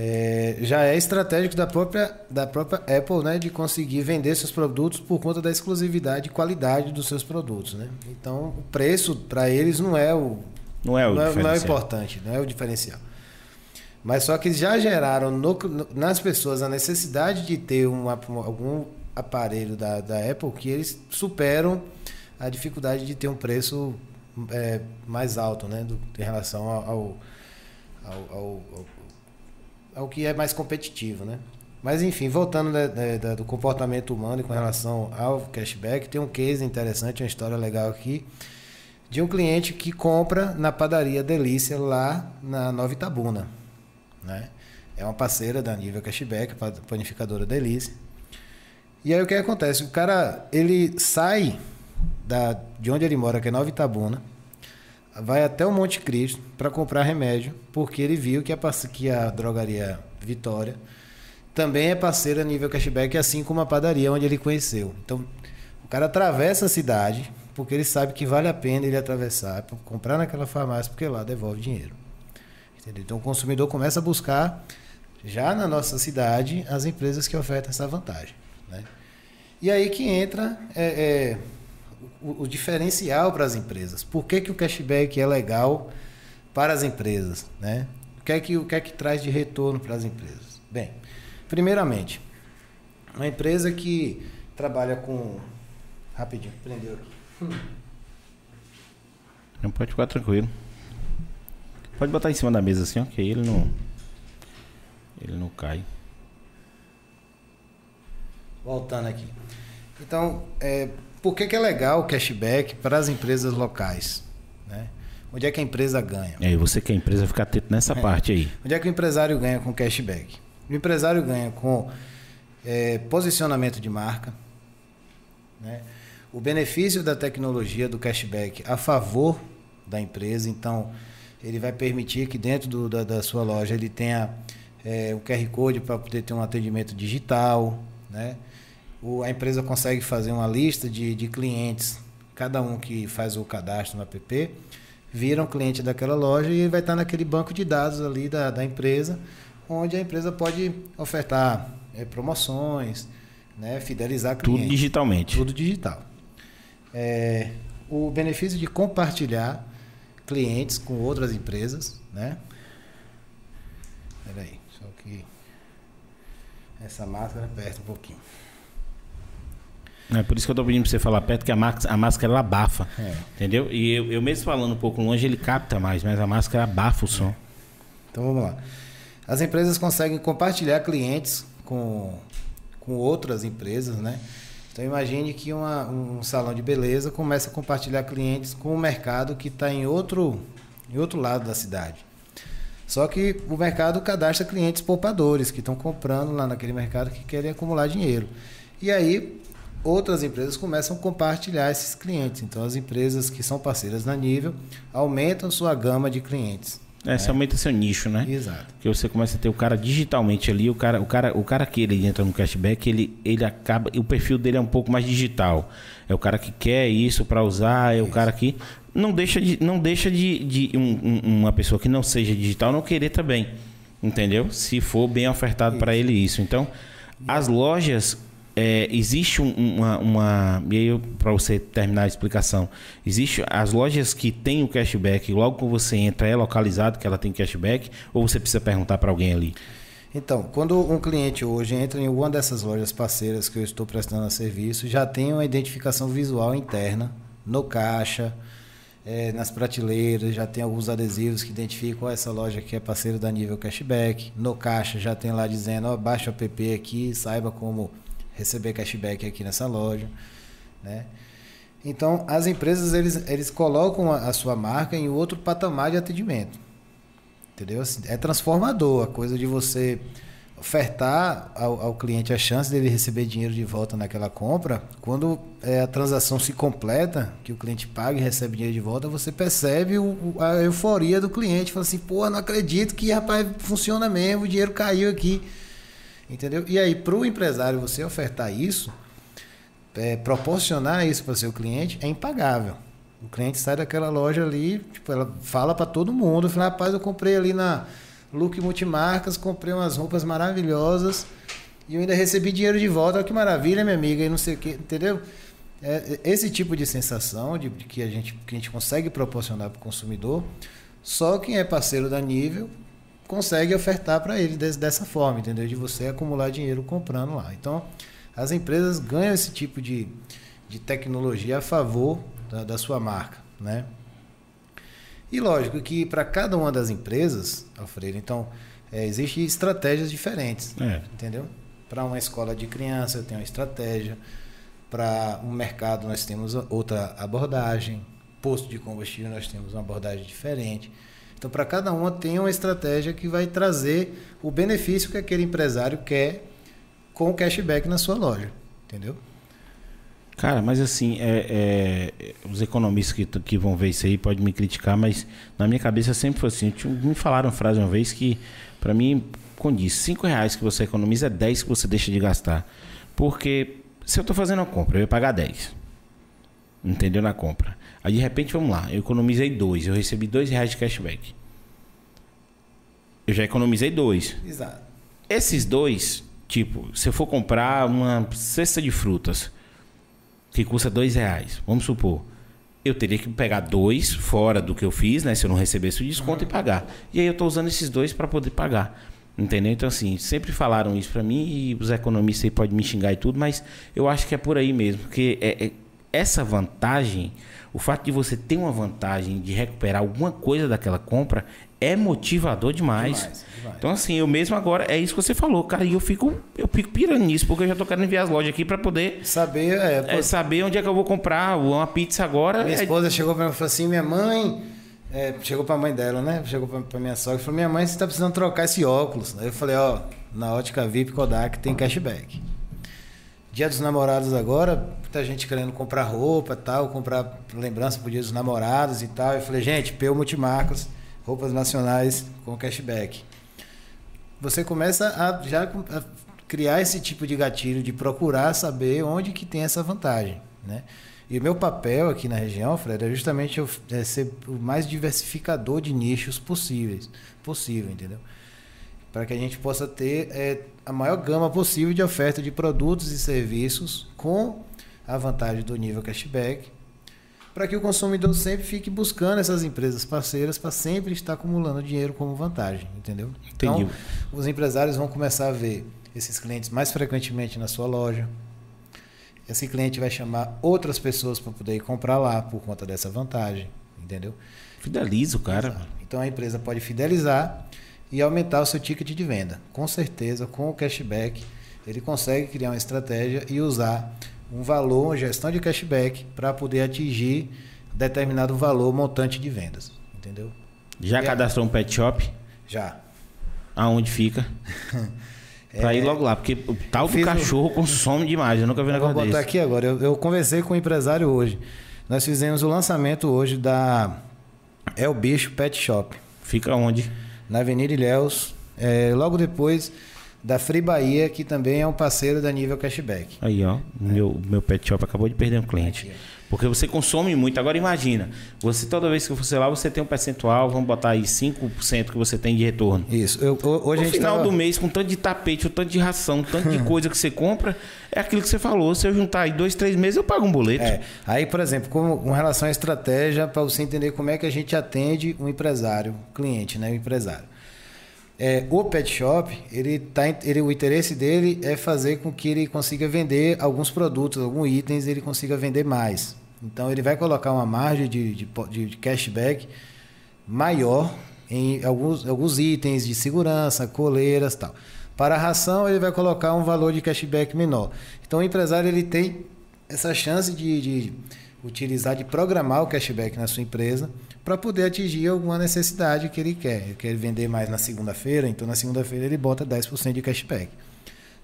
é, já é estratégico da própria, da própria Apple, né, de conseguir vender seus produtos por conta da exclusividade e qualidade dos seus produtos, né? Então, o preço para eles não é o não é o não, é, não é diferencial. importante, não é o diferencial. Mas só que já geraram no- nas pessoas a necessidade de ter um, algum aparelho da, da Apple que eles superam a dificuldade de ter um preço é, mais alto, né? do- em relação ao, ao, ao, ao- ao- ao que é mais competitivo, né? Mas enfim, voltando da- da- da- do comportamento humano com relação ao cashback, tem um case interessante, uma história legal aqui, de um cliente que compra na padaria Delícia lá na Nova Itabuna, né? é uma parceira da Nível Cashback, panificadora Delícia. E aí o que acontece? O cara, ele sai da, de onde ele mora, que é Nova Itabuna, vai até o Monte Cristo para comprar remédio, porque ele viu que a, que a drogaria Vitória também é parceira nível cashback, assim como a padaria onde ele conheceu. Então, o cara atravessa a cidade porque ele sabe que vale a pena ele atravessar comprar naquela farmácia, porque lá devolve dinheiro. Entendeu? Então, o consumidor começa a buscar já na nossa cidade as empresas que ofertam essa vantagem. Né? E aí que entra é, é, o, o, diferencial para as empresas. Por que, que o cashback é legal para as empresas? Né? O, que é que, o que é que traz de retorno para as empresas? Bem, Primeiramente, uma empresa que trabalha com. Rapidinho, prendeu aqui. Não pode ficar tranquilo. Pode botar em cima da mesa assim, ó, que aí ele não. Ele não cai. Voltando aqui. Então, é, por que, que é legal o cashback para as empresas locais? Né? Onde é que a empresa ganha? É, você que é empresa fica atento nessa é. parte aí. Onde é que o empresário ganha com cashback? O empresário ganha com é, posicionamento de marca, né? o benefício da tecnologia do cashback a favor da empresa. Então, ele vai permitir que dentro do, da, da, sua loja ele tenha é, o QR Code para poder ter um atendimento digital. Né? O, a empresa consegue fazer uma lista de, de clientes, cada um que faz o cadastro no app, vira um cliente daquela loja e vai estar naquele banco de dados ali da, da empresa onde a empresa pode ofertar é, promoções, né, fidelizar clientes. Tudo digitalmente. Tudo digital. É, o benefício de compartilhar clientes com outras empresas, né? Peraí, só que essa máscara aperta um pouquinho. É por isso que eu estou pedindo para você falar perto, que a, máscara, a máscara ela abafa. É. Entendeu? E eu, eu, mesmo falando um pouco longe, ele capta mais, mas a máscara abafa o som. Então vamos lá. As empresas conseguem compartilhar clientes com, com outras empresas, né? Então imagine que uma, um salão de beleza começa a compartilhar clientes com o mercado que está em outro, em outro lado da cidade. Só que o mercado cadastra clientes poupadores que estão comprando lá naquele mercado que querem acumular dinheiro. E aí outras empresas começam a compartilhar esses clientes. Então as empresas que são parceiras na nível aumentam sua gama de clientes. É, você aumenta seu nicho, né? Exato. Porque você começa a ter o cara digitalmente ali, o cara, o cara, o cara que ele entra no cashback, ele, ele acaba, o perfil dele é um pouco mais digital. É o cara que quer isso para usar, é isso. o cara que não deixa de, não deixa de, de um, um, uma pessoa que não seja digital não querer também, entendeu? Se for bem ofertado para ele isso. Então, as lojas é, existe uma, uma, E aí, para você terminar a explicação, existe as lojas que têm o cashback, logo que você entra, é localizado que ela tem cashback, ou você precisa perguntar para alguém ali? Então, quando um cliente hoje entra em uma dessas lojas parceiras que eu estou prestando serviço, já tem uma identificação visual interna no caixa, é, nas prateleiras, já tem alguns adesivos que identificam essa loja que é parceira da nível cashback. No caixa já tem lá dizendo, ó, baixa o app aqui, saiba como receber cashback aqui nessa loja, né? Então, as empresas eles, eles colocam a, a sua marca em outro patamar de atendimento. Entendeu? Assim, é transformador a coisa de você ofertar ao, ao, cliente a chance dele receber dinheiro de volta naquela compra. Quando é, a transação se completa, que o cliente paga e recebe dinheiro de volta, você percebe o, a euforia do cliente. Fala assim, pô, não acredito que, rapaz, funciona mesmo, o dinheiro caiu aqui. Entendeu? E aí, para o empresário, você ofertar isso, é, proporcionar isso para o seu cliente, é impagável. O cliente sai daquela loja ali, tipo, ela fala para todo mundo, fala, rapaz, eu comprei ali na Look Multimarcas, comprei umas roupas maravilhosas e eu ainda recebi dinheiro de volta. Olha que maravilha, minha amiga, e não sei o que, entendeu? É, esse tipo de sensação de, de, que, a gente, que a gente consegue proporcionar para o consumidor, só quem é parceiro da nível consegue ofertar para ele dessa forma, entendeu? De você acumular dinheiro comprando lá. Então, as empresas ganham esse tipo de, de tecnologia a favor da, da sua marca, né? E lógico que para cada uma das empresas, Alfredo, então, é, existem estratégias diferentes, é. entendeu? Para uma escola de criança tem uma estratégia, para um mercado nós temos outra abordagem, posto de combustível nós temos uma abordagem diferente. Então, para cada uma tem uma estratégia que vai trazer o benefício que aquele empresário quer com o cashback na sua loja, entendeu? Cara, mas assim, é, é, os economistas que, que vão ver isso aí podem me criticar, mas na minha cabeça sempre foi assim. Me falaram uma frase uma vez que, para mim, condiz: 5 reais que você economiza é 10 que você deixa de gastar. Porque se eu estou fazendo uma compra, eu ia pagar 10. Entendeu? Na compra. Aí de repente, vamos lá, eu economizei 2, eu recebi 2 reais de cashback. Eu já economizei 2. Exato. Esses dois, tipo, se eu for comprar uma cesta de frutas que custa dois reais, vamos supor, eu teria que pegar dois fora do que eu fiz, né? Se eu não recebesse o desconto uhum. e pagar. E aí eu estou usando esses dois para poder pagar. Entendeu? Então, assim, sempre falaram isso para mim e os economistas aí podem me xingar e tudo, mas eu acho que é por aí mesmo. Porque é, é, essa vantagem, o fato de você ter uma vantagem de recuperar alguma coisa daquela compra, é motivador demais. demais, demais. Então, assim, eu mesmo agora, é isso que você falou, cara, e eu fico, eu fico pirando nisso, porque eu já tô querendo enviar as lojas aqui para poder saber, é, é, saber onde é que eu vou comprar uma pizza agora. Minha é... esposa chegou para mim e falou assim: minha mãe. É, chegou para a mãe dela, né? Chegou para minha sogra e falou: Minha mãe, você está precisando trocar esse óculos. Aí eu falei: Ó, na ótica VIP Kodak tem cashback. Dia dos namorados agora, muita gente querendo comprar roupa tal, comprar lembrança pro dia dos namorados e tal. Eu falei: Gente, Peu Multimarcas roupas nacionais com cashback. Você começa a já a criar esse tipo de gatilho de procurar saber onde que tem essa vantagem, né? E o meu papel aqui na região, Fred, é justamente eu, é ser o mais diversificador de nichos possíveis, possível, entendeu? Para que a gente possa ter é, a maior gama possível de oferta de produtos e serviços com a vantagem do nível cashback para que o consumidor sempre fique buscando essas empresas parceiras para sempre estar acumulando dinheiro como vantagem, entendeu? Entendi. Então, os empresários vão começar a ver esses clientes mais frequentemente na sua loja. Esse cliente vai chamar outras pessoas para poder ir comprar lá por conta dessa vantagem, entendeu? Fideliza o cara. Então a empresa pode fidelizar e aumentar o seu ticket de venda. Com certeza, com o cashback, ele consegue criar uma estratégia e usar um valor, uma gestão de cashback para poder atingir determinado valor montante de vendas, entendeu? Já e cadastrou é... um pet shop? Já. Aonde fica? é... [LAUGHS] Pra ir logo lá, porque o tal do cachorro consome demais, eu nunca vi um negócio Vou botar desse. aqui agora, eu, eu conversei com o um empresário hoje. Nós fizemos o lançamento hoje da É o Bicho Pet Shop. Fica onde? Na Avenida Ilhéus. É, logo depois da Free Bahia, que também é um parceiro da Nível Cashback. Aí, ó, é. meu, meu pet shop acabou de perder um cliente. Porque você consome muito. Agora imagina, você toda vez que você lá, você tem um percentual, vamos botar aí 5% que você tem de retorno. Isso. Eu, hoje no final tava... do mês, com tanto de tapete, o tanto de ração, tanto de [LAUGHS] coisa que você compra, é aquilo que você falou. Se eu juntar aí dois, três meses, eu pago um boleto. É. Aí, por exemplo, com, com relação à estratégia, para você entender como é que a gente atende um empresário, cliente, né? O empresário. É, o pet shop, ele tá, ele, o interesse dele é fazer com que ele consiga vender alguns produtos, alguns itens, ele consiga vender mais. Então ele vai colocar uma margem de, de, de cashback maior em alguns, alguns itens de segurança, coleiras tal. Para a ração, ele vai colocar um valor de cashback menor. Então o empresário ele tem essa chance de, de utilizar, de programar o cashback na sua empresa para poder atingir alguma necessidade que ele quer. Ele quer vender mais na segunda-feira, então na segunda-feira ele bota 10% de cashback.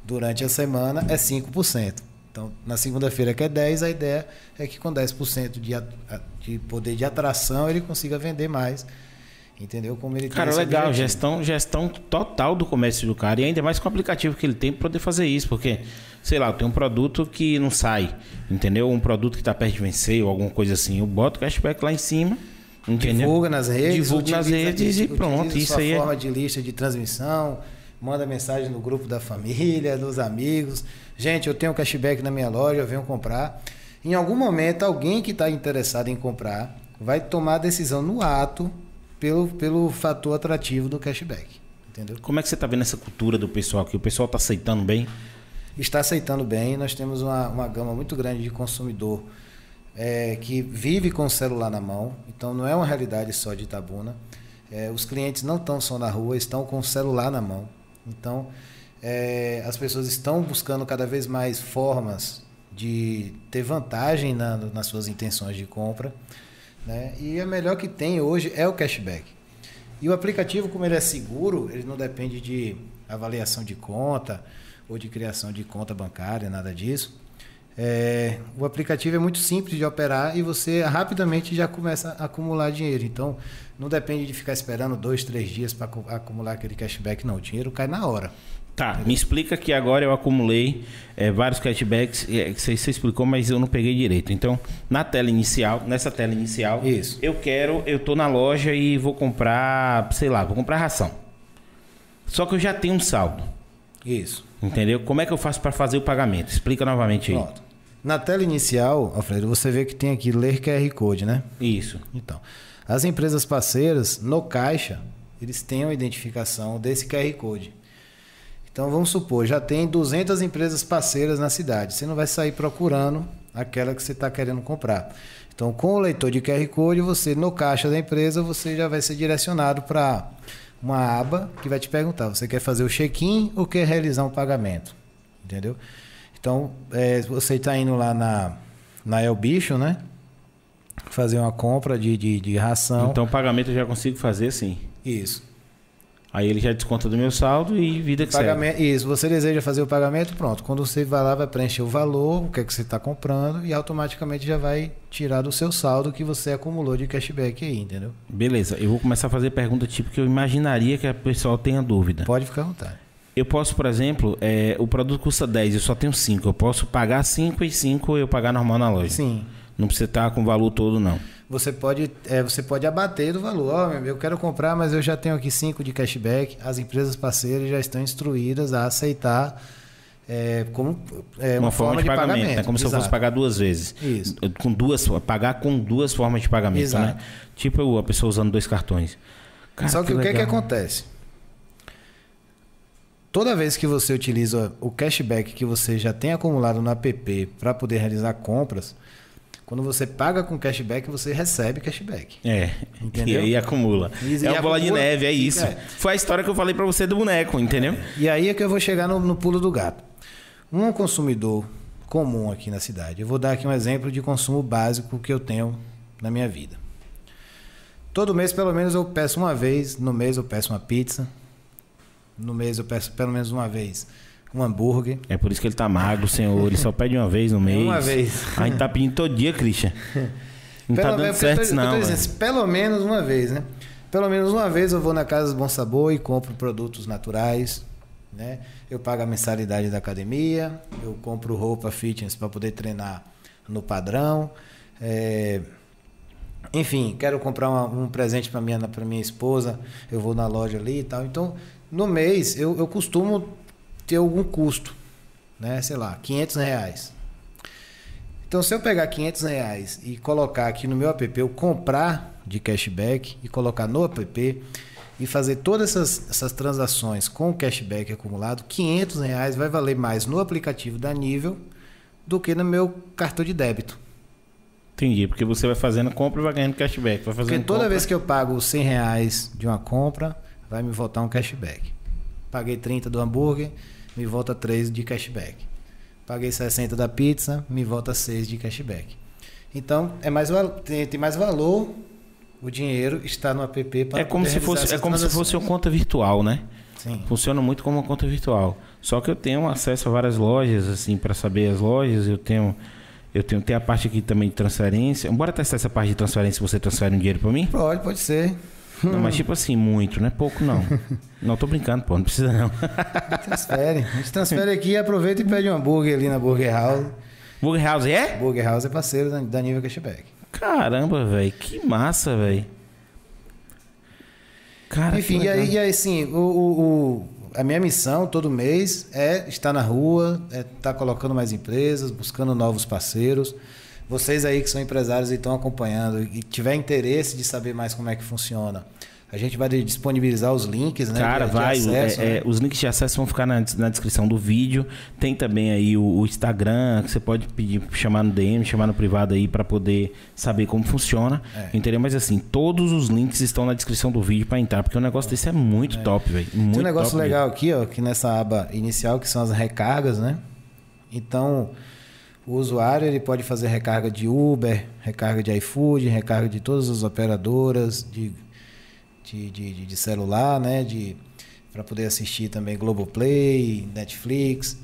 Durante a semana é 5%. Então, na segunda-feira que é 10, a ideia é que com 10% de, de poder de atração ele consiga vender mais. Entendeu? Como ele Cara, legal, gestão, gestão total do comércio do cara. E ainda mais com o aplicativo que ele tem para poder fazer isso. Porque, sei lá, tem um produto que não sai, entendeu? Um produto que está perto de vencer ou alguma coisa assim. Eu boto o cashback lá em cima Entendeu? Divulga nas redes. Divulga nas redes e pronto. Isso aí é forma de lista de transmissão. Manda mensagem no grupo da família, dos amigos. Gente, eu tenho cashback na minha loja, eu venho comprar. Em algum momento, alguém que está interessado em comprar vai tomar a decisão no ato pelo, pelo fator atrativo do cashback. Entendeu? Como é que você está vendo essa cultura do pessoal aqui? O pessoal está aceitando bem? Está aceitando bem. Nós temos uma, uma gama muito grande de consumidor é, que vive com o celular na mão, então não é uma realidade só de Itabuna. É, os clientes não estão só na rua, estão com o celular na mão. Então, é, as pessoas estão buscando cada vez mais formas de ter vantagem na, nas suas intenções de compra. Né? E a melhor que tem hoje é o cashback. E o aplicativo, como ele é seguro, ele não depende de avaliação de conta ou de criação de conta bancária, nada disso. É, o aplicativo é muito simples de operar e você rapidamente já começa a acumular dinheiro. Então, não depende de ficar esperando dois, três dias para acumular aquele cashback, não. O dinheiro cai na hora. Tá, me explica que agora eu acumulei é, vários cashbacks, é, que você, você explicou, mas eu não peguei direito. Então, na tela inicial, nessa tela inicial, Isso. eu quero, eu tô na loja e vou comprar, sei lá, vou comprar ração. Só que eu já tenho um saldo, Isso. entendeu? Como é que eu faço para fazer o pagamento? Explica novamente aí. Pronto. Na tela inicial, Alfredo, você vê que tem aqui ler QR Code, né? Isso. Então, as empresas parceiras, no caixa, eles têm uma identificação desse QR Code. Então, vamos supor, já tem 200 empresas parceiras na cidade. Você não vai sair procurando aquela que você está querendo comprar. Então, com o leitor de QR Code, você, no caixa da empresa, você já vai ser direcionado para uma aba que vai te perguntar: você quer fazer o check-in ou quer realizar um pagamento? Entendeu? Então, é, você está indo lá na, na El Bicho, né? Fazer uma compra de, de, de ração. Então, o pagamento eu já consigo fazer sim. Isso. Aí ele já desconta do meu saldo e vida que Pagamento, isso, você deseja fazer o pagamento, pronto. Quando você vai lá, vai preencher o valor, o que é que você está comprando e automaticamente já vai tirar do seu saldo que você acumulou de cashback aí, entendeu? segue. Beleza, eu vou começar a fazer pergunta tipo que eu imaginaria que a pessoa tenha dúvida. Pode ficar à vontade. Eu posso, por exemplo, é, o produto custa 10, eu só tenho 5. Eu posso pagar 5 e 5 eu pagar normal na loja. Sim. Não precisa estar com o valor todo, não. Você pode, é, você pode abater do valor. Meu, eu quero comprar, mas eu já tenho aqui 5 de cashback. As empresas parceiras já estão instruídas a aceitar é, como é, uma, forma, de, pagamento. É como se eu fosse Exato. pagar duas vezes. Isso. Com duas, pagar com duas formas de pagamento, Exato. né? Tipo a pessoa usando dois cartões. Cara, Só que, o que, que legal. acontece? Toda vez que você utiliza o cashback que você já tem acumulado no app para poder realizar compras, quando você paga com cashback, você recebe cashback. É, Entendeu? e aí acumula. E- é e uma bola de neve, é isso. É. Foi a história que eu falei pra você do boneco, entendeu? E aí é que eu vou chegar no, no pulo do gato. Um consumidor comum aqui na cidade. Eu vou dar aqui um exemplo de consumo básico que eu tenho na minha vida. Todo mês, pelo menos, eu peço uma vez. No mês, eu peço uma pizza. No mês, eu peço pelo menos uma vez um hambúrguer. É por isso que ele tá magro, senhor. Ele só pede uma vez no mês. Uma vez. A gente tá pedindo todo dia, Christian. [LAUGHS] Não tá Pelo- dando eu tô- certo tô não, dizendo, assim, pelo menos uma vez, né? Pelo menos uma vez eu vou na Casa do Bom Sabor e compro produtos naturais, né? Eu pago a mensalidade da academia, eu compro roupa fitness para poder treinar no padrão. é, Enfim, quero comprar uma- um presente para minha, pra minha esposa, eu vou na loja ali e tal. Então, no mês, eu, eu costumo ter algum custo, né? Sei lá, 500 reais. Então, se eu pegar 500 reais e colocar aqui no meu app, eu comprar de cashback e colocar no app e fazer todas essas, essas transações com o cashback acumulado, 500 reais vai valer mais no aplicativo da Nível do que no meu cartão de débito. Entendi, porque você vai fazendo compra e vai ganhando cashback. Vai Porque fazendo toda compra. vez que eu pago 100 reais de uma compra, vai me voltar um cashback. Paguei 30 do hambúrguer, me volta 3 de cashback. Paguei 60 da pizza, me volta 6 de cashback. Então, é mais, tem, tem mais valor o dinheiro está no app para É como, se fosse, é como se fosse uma conta virtual, né? Sim. Funciona muito como uma conta virtual. Só que eu tenho acesso a várias lojas, assim, para saber as lojas. Eu tenho, eu tenho, tem a parte aqui também de transferência. Bora testar essa parte de transferência. Você transfere um dinheiro para mim? Pode, pode ser. Não, mas tipo assim, muito, não é pouco não. [LAUGHS] não tô brincando, pô, não precisa não. Transfere. A gente transfere aqui, aproveita e pede um hambúrguer ali na Burger House. Burger House é? Burger House é parceiro da, da Nível Cashback. Caramba, velho, que massa, velho. Cara, Enfim, que e aí, e aí assim, o, o- o- a minha missão todo mês é estar na rua, é estar colocando mais empresas, buscando novos parceiros. Vocês aí que são empresários e estão acompanhando e tiver interesse de saber mais como é que funciona, a gente vai disponibilizar os links, né? Cara, de- de vai. acesso, é- né? é, os links de acesso vão ficar na, na descrição do vídeo. Tem também aí o, o Instagram, que você pode pedir, chamar no DM, chamar no privado aí pra poder saber como funciona. É. Entendeu? Mas assim, todos os links estão na descrição do vídeo pra entrar, porque o negócio desse é muito top, velho. Tem um negócio legal aqui, ó, que nessa aba inicial, que são as recargas, né? Então, o usuário ele pode fazer recarga de Uber, recarga de iFood, recarga de todas as operadoras, de de, de, de- celular, né? De, para poder assistir também Globoplay, Netflix.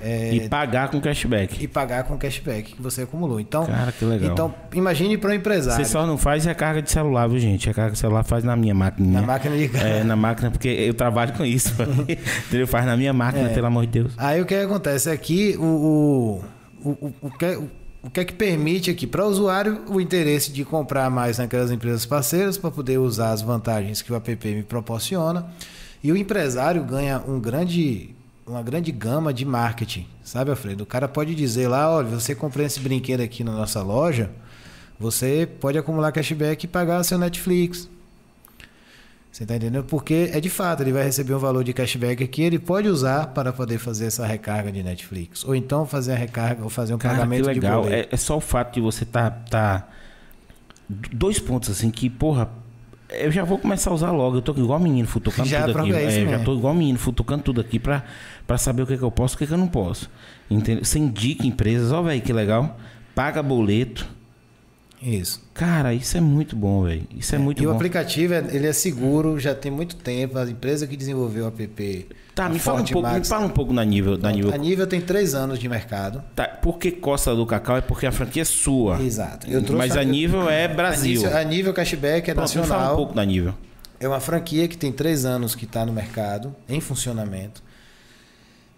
é, E pagar com cashback. e pagar com cashback que você acumulou. Então, Cara, que legal. então imagine para o empresário. Você só não faz recarga de celular, viu, gente? Recarga de celular faz na minha máquina. Na máquina de É, na máquina, porque eu trabalho com isso. [LAUGHS] Entendeu? Faz na minha máquina, É. pelo amor de Deus. Aí o que acontece aqui, o, o, o, o, que, o, o que é que permite aqui para o usuário o interesse de comprar mais naquelas empresas parceiras para poder usar as vantagens que o app me proporciona. E o empresário ganha um grande, uma grande gama de marketing, sabe, Alfredo? O cara pode dizer lá, olha, você comprou esse brinquedo aqui na nossa loja, você pode acumular cashback e pagar seu Netflix. Você está entendendo? Porque é de fato, ele vai receber um valor de cashback aqui, ele pode usar para poder fazer essa recarga de Netflix. Ou então fazer a recarga, ou fazer um Cara, que pagamento legal. de boleto. É, é só o fato de você tá, tá. Dois pontos assim que, porra. Eu já vou começar a usar logo. Eu tô igual menino, futucando Já tudo aqui. É, já tô igual menino, futucando tudo aqui pra, pra saber o que, que eu posso e o que, que eu não posso. Entendeu? Você indica empresas, ó, velho, que legal. Paga boleto. Isso. Cara, isso é muito bom, velho. Isso é, muito e o bom. aplicativo, é- ele é seguro, já tem muito tempo. A empresa que desenvolveu o app. Tá, me fala, um pouco, me fala um pouco na nível. Na nível A nível tem três anos de mercado. tá, por que Costa do Cacau? É porque a franquia é sua. Exato. Eu trouxe Mas a- a nível é Brasil. A nível, cashback é Pronto, me fala um nacional. pouco da nível. É uma franquia que tem três anos que está no mercado, em funcionamento.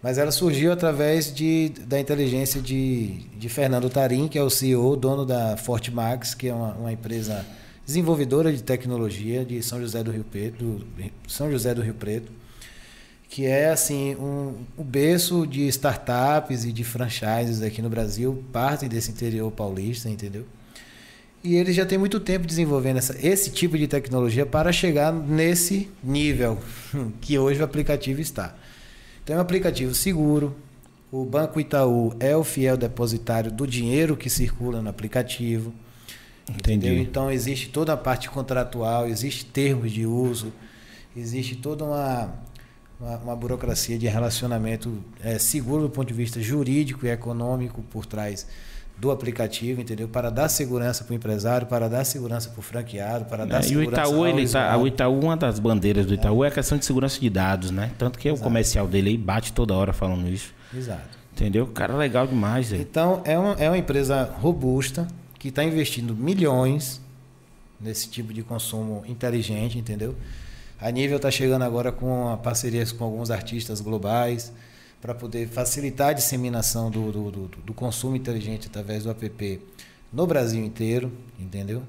Mas ela surgiu através de, da inteligência de, de Fernando Tarim, que é o CEO, dono da Fortemax, que é uma, uma empresa desenvolvedora de tecnologia de São José do Rio Preto, do- São José do Rio Preto, que é assim um, o berço de startups e de franchises aqui no Brasil, partem desse interior paulista, entendeu? E ele já tem muito tempo desenvolvendo essa, esse tipo de tecnologia para chegar nesse nível [LAUGHS] que hoje o aplicativo está. Então é um aplicativo seguro. O Banco Itaú é o fiel depositário do dinheiro que circula no aplicativo. Entendi. Entendeu? Então existe toda a parte contratual, existe termos de uso, existe toda uma, uma, uma burocracia de relacionamento é, seguro do ponto de vista jurídico e econômico por trás do aplicativo, entendeu? Para dar segurança para o empresário, para dar segurança para o franqueado, para dar É, e o segurança Itaú, ao ele tá, o Itaú, uma das bandeiras do Itaú é a questão de segurança de dados, né? Tanto que o comercial dele aí bate toda hora falando isso. Exato. Entendeu? Cara, legal demais, velho. Então, é uma, é uma empresa robusta que está investindo milhões nesse tipo de consumo inteligente, entendeu? A nível está chegando agora com parcerias com alguns artistas globais para poder facilitar a disseminação do, do, do, do consumo inteligente através do app no Brasil inteiro, entendeu?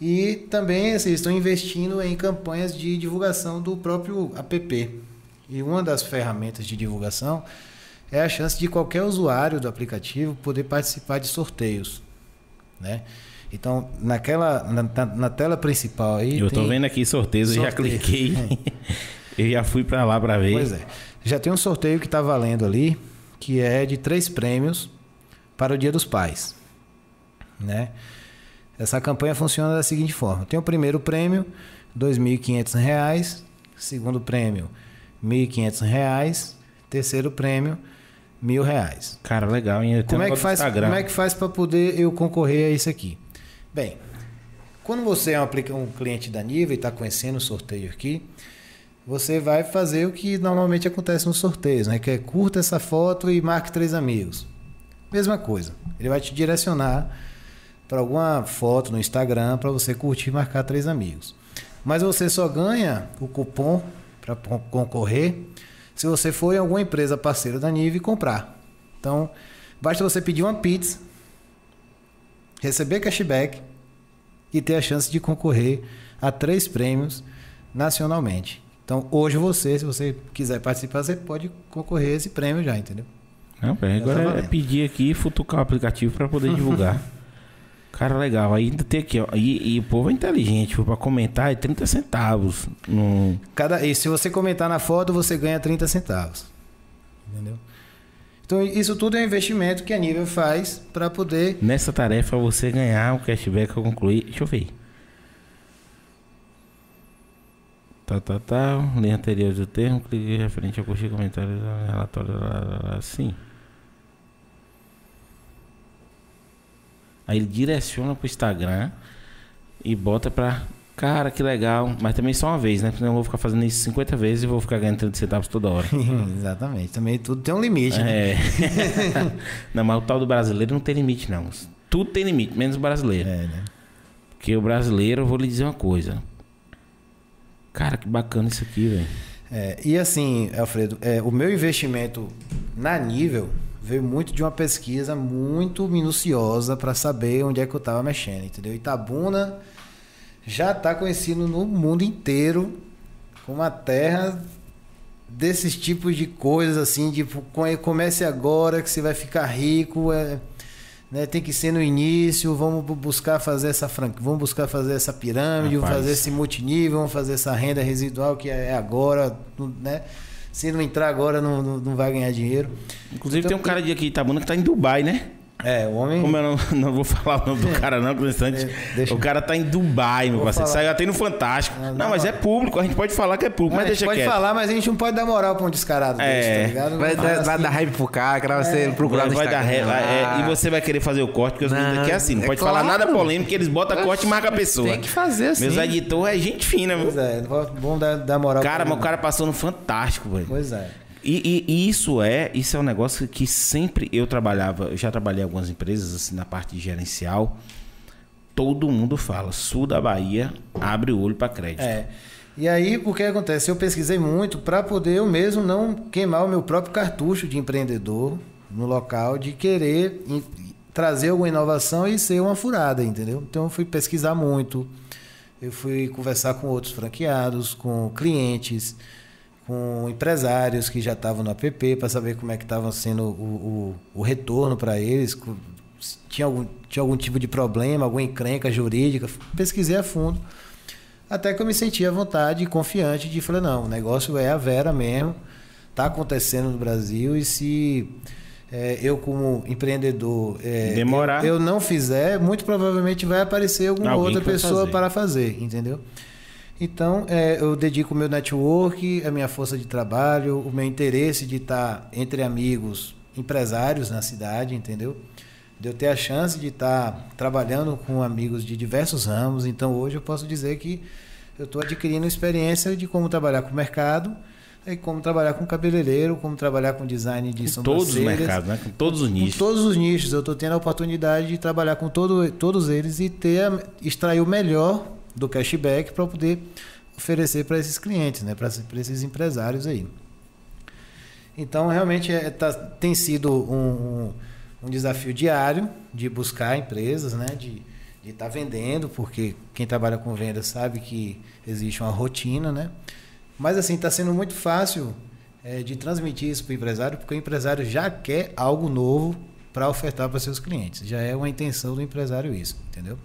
E também assim, estão investindo em campanhas de divulgação do próprio app. E uma das ferramentas de divulgação é a chance de qualquer usuário do aplicativo poder participar de sorteios, né? Então, naquela na, na- tela principal aí Eu tem- vendo aqui sorteios, eu já Sorteio. cliquei. [LAUGHS] eu já fui pra lá pra ver. Pois é. Já tem um sorteio que está valendo ali, que é de três prêmios para o Dia dos Pais. Né? Essa campanha funciona da seguinte forma: tem o primeiro prêmio, R$ 2.500, segundo prêmio, R$ 1.500, terceiro prêmio, R$ 1.000. Cara, legal, hein? Como é, que faz, Instagram. como é que faz para poder eu concorrer a isso aqui? Bem, quando você é um, aplica- um cliente da Niva e está conhecendo o sorteio aqui, você vai fazer o que normalmente acontece nos sorteios, né? Que é curta essa foto e marque três amigos. Mesma coisa. Ele vai te direcionar para alguma foto no Instagram para você curtir e marcar três amigos. Mas você só ganha o cupom para concorrer se você for em alguma empresa parceira da Nive e comprar. Então, basta você pedir uma pizza, receber cashback e ter a chance de concorrer a três prêmios nacionalmente. Então, hoje você, se você quiser participar, você pode concorrer a esse prêmio já, entendeu? Não, tá agora é pedir aqui e futucar o aplicativo pra poder [LAUGHS] divulgar. Cara, legal. Aí ainda tem aqui, ó. E, e o povo é inteligente, para comentar é 30 centavos. No... Cada, e se você comentar na foto, você ganha 30 centavos. Entendeu? Então, isso tudo é um investimento que a Nível faz para poder. Nessa tarefa você ganhar o cashback que eu concluí. Deixa eu ver. Tá, tá, tá. Linha anterior do termo, clique referente a curtir comentários, relatório, lá, lá, lá, sim. Aí ele direciona pro Instagram e bota pra Cara, que legal. Mas também só uma vez, né? Porque eu vou ficar fazendo isso 50 vezes e vou ficar ganhando 30 centavos toda hora. [LAUGHS] Exatamente. Também tudo tem um limite, né? É. [LAUGHS] não, mas o tal do brasileiro não tem limite, não. Tudo tem limite, menos o brasileiro. É, né? Porque o brasileiro, eu vou lhe dizer uma coisa. Cara, que bacana isso aqui, velho. É, e assim, Alfredo, é, o meu investimento na nível veio muito de uma pesquisa muito minuciosa para saber onde é que eu estava mexendo, entendeu? Itabuna já está conhecido no mundo inteiro como a terra desses tipos de coisas assim, tipo, comece agora que você vai ficar rico, é, né, tem que ser no início, vamos buscar fazer essa franquia, vamos buscar fazer essa pirâmide, vamos fazer esse multinível, vamos fazer essa renda residual que é agora, né? Se não entrar agora, não, não, não vai ganhar dinheiro. Inclusive então, tem um cara de aqui Itabuna que está em Dubai, né? É, o homem. Como eu não, [LAUGHS] não vou falar o nome do cara, não, por instante. Deixa... O cara tá em Dubai, meu parceiro. Saiu até no Fantástico. Não, não, não, mas é público, a gente pode falar que é público, mas deixa pode quieto. pode falar, mas a gente não pode dar moral pra um descarado é. desse, tá ligado? Vai, dar, assim. vai dar hype pro cara, vai ser procurado vai, vai dar é, E você vai querer fazer o corte, porque os meninos aqui é assim, não é pode claro. falar nada polêmico, que eles botam corte e marca a pessoa. Tem que fazer assim. Meus editores é gente fina, meu. Pois é, vamos dar, dar moral Cara, mas o cara passou no Fantástico, velho. Pois é. E, e, e, isso é isso é um negócio que sempre eu trabalhava, eu já trabalhei em algumas empresas assim na parte gerencial. Todo mundo fala, sul da Bahia abre o olho para crédito. É. E aí, o que acontece? Eu pesquisei muito para poder eu mesmo não queimar o meu próprio cartucho de empreendedor no local, de querer trazer alguma inovação e ser uma furada, entendeu? Então eu fui pesquisar muito, eu fui conversar com outros franqueados, com clientes, com empresários que já estavam no app para saber como é que estava sendo o, o, o retorno para eles, tinha algum, tinha algum tipo de problema, alguma encrenca jurídica. Pesquisei a fundo, até que eu me senti à vontade e confiante de falar, não, o negócio é a Vera mesmo, está acontecendo no Brasil e se é, eu como empreendedor é, demorar eu, eu, não fizer, muito provavelmente vai aparecer alguma Alguém outra pessoa fazer. para fazer, entendeu? Então, é, eu dedico o meu network, a minha força de trabalho, o meu interesse de estar entre amigos, empresários na cidade, entendeu? De eu ter a chance de estar trabalhando com amigos de diversos ramos. Então, hoje eu posso dizer que eu estou adquirindo experiência de como trabalhar com o mercado, e como trabalhar com cabeleireiro, como trabalhar com design de com Todos os mercados, né? Com todos os nichos. Com todos os nichos. Eu estou tendo a oportunidade de trabalhar com todo, todos eles e ter extrair o melhor do cashback para poder oferecer para esses clientes, né, para esses empresários aí. Então, realmente é, tá, tem sido um, um, desafio diário de buscar empresas, né, de estar tá vendendo, porque quem trabalha com venda sabe que existe uma rotina, né? Mas assim, está sendo muito fácil é, de transmitir isso para o empresário, porque o empresário já quer algo novo para ofertar para seus clientes. Já é uma intenção do empresário isso, entendeu?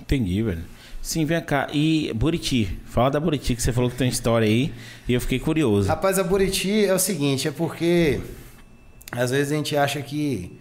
Entendi, velho. Sim, vem cá. E Buriti? Fala da Buriti, que você falou que tem história aí. E eu fiquei curioso. Rapaz, a Buriti é o seguinte, é porque às vezes a gente acha que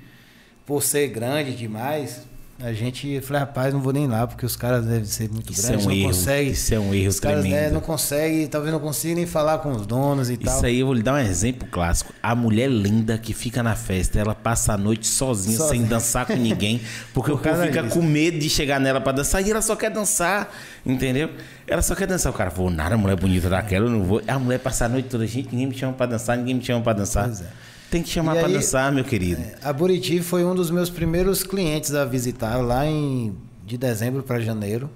por ser grande demais, a gente falei, rapaz, não vou nem lá, porque os caras devem ser muito isso grandes, é um não erro, consegue. Isso é um erro os caras, Né, não consegue, talvez não consiga nem falar com os donos e isso tal. Isso aí eu vou lhe dar um exemplo clássico. A mulher linda que fica na festa, ela passa a noite sozinha, sozinha. sem dançar com ninguém, [LAUGHS] porque Por o povo fica disso. com medo de chegar nela para dançar e ela só quer dançar, entendeu? Ela só quer dançar. O cara falou, nada, mulher bonita daquela, eu não vou. A mulher passa a noite toda, gente, ninguém me chama para dançar, ninguém me chama para dançar. Pois é. Tem que chamar para dançar, meu querido. É, a Buriti foi um dos meus primeiros clientes a visitar lá em de dezembro para janeiro,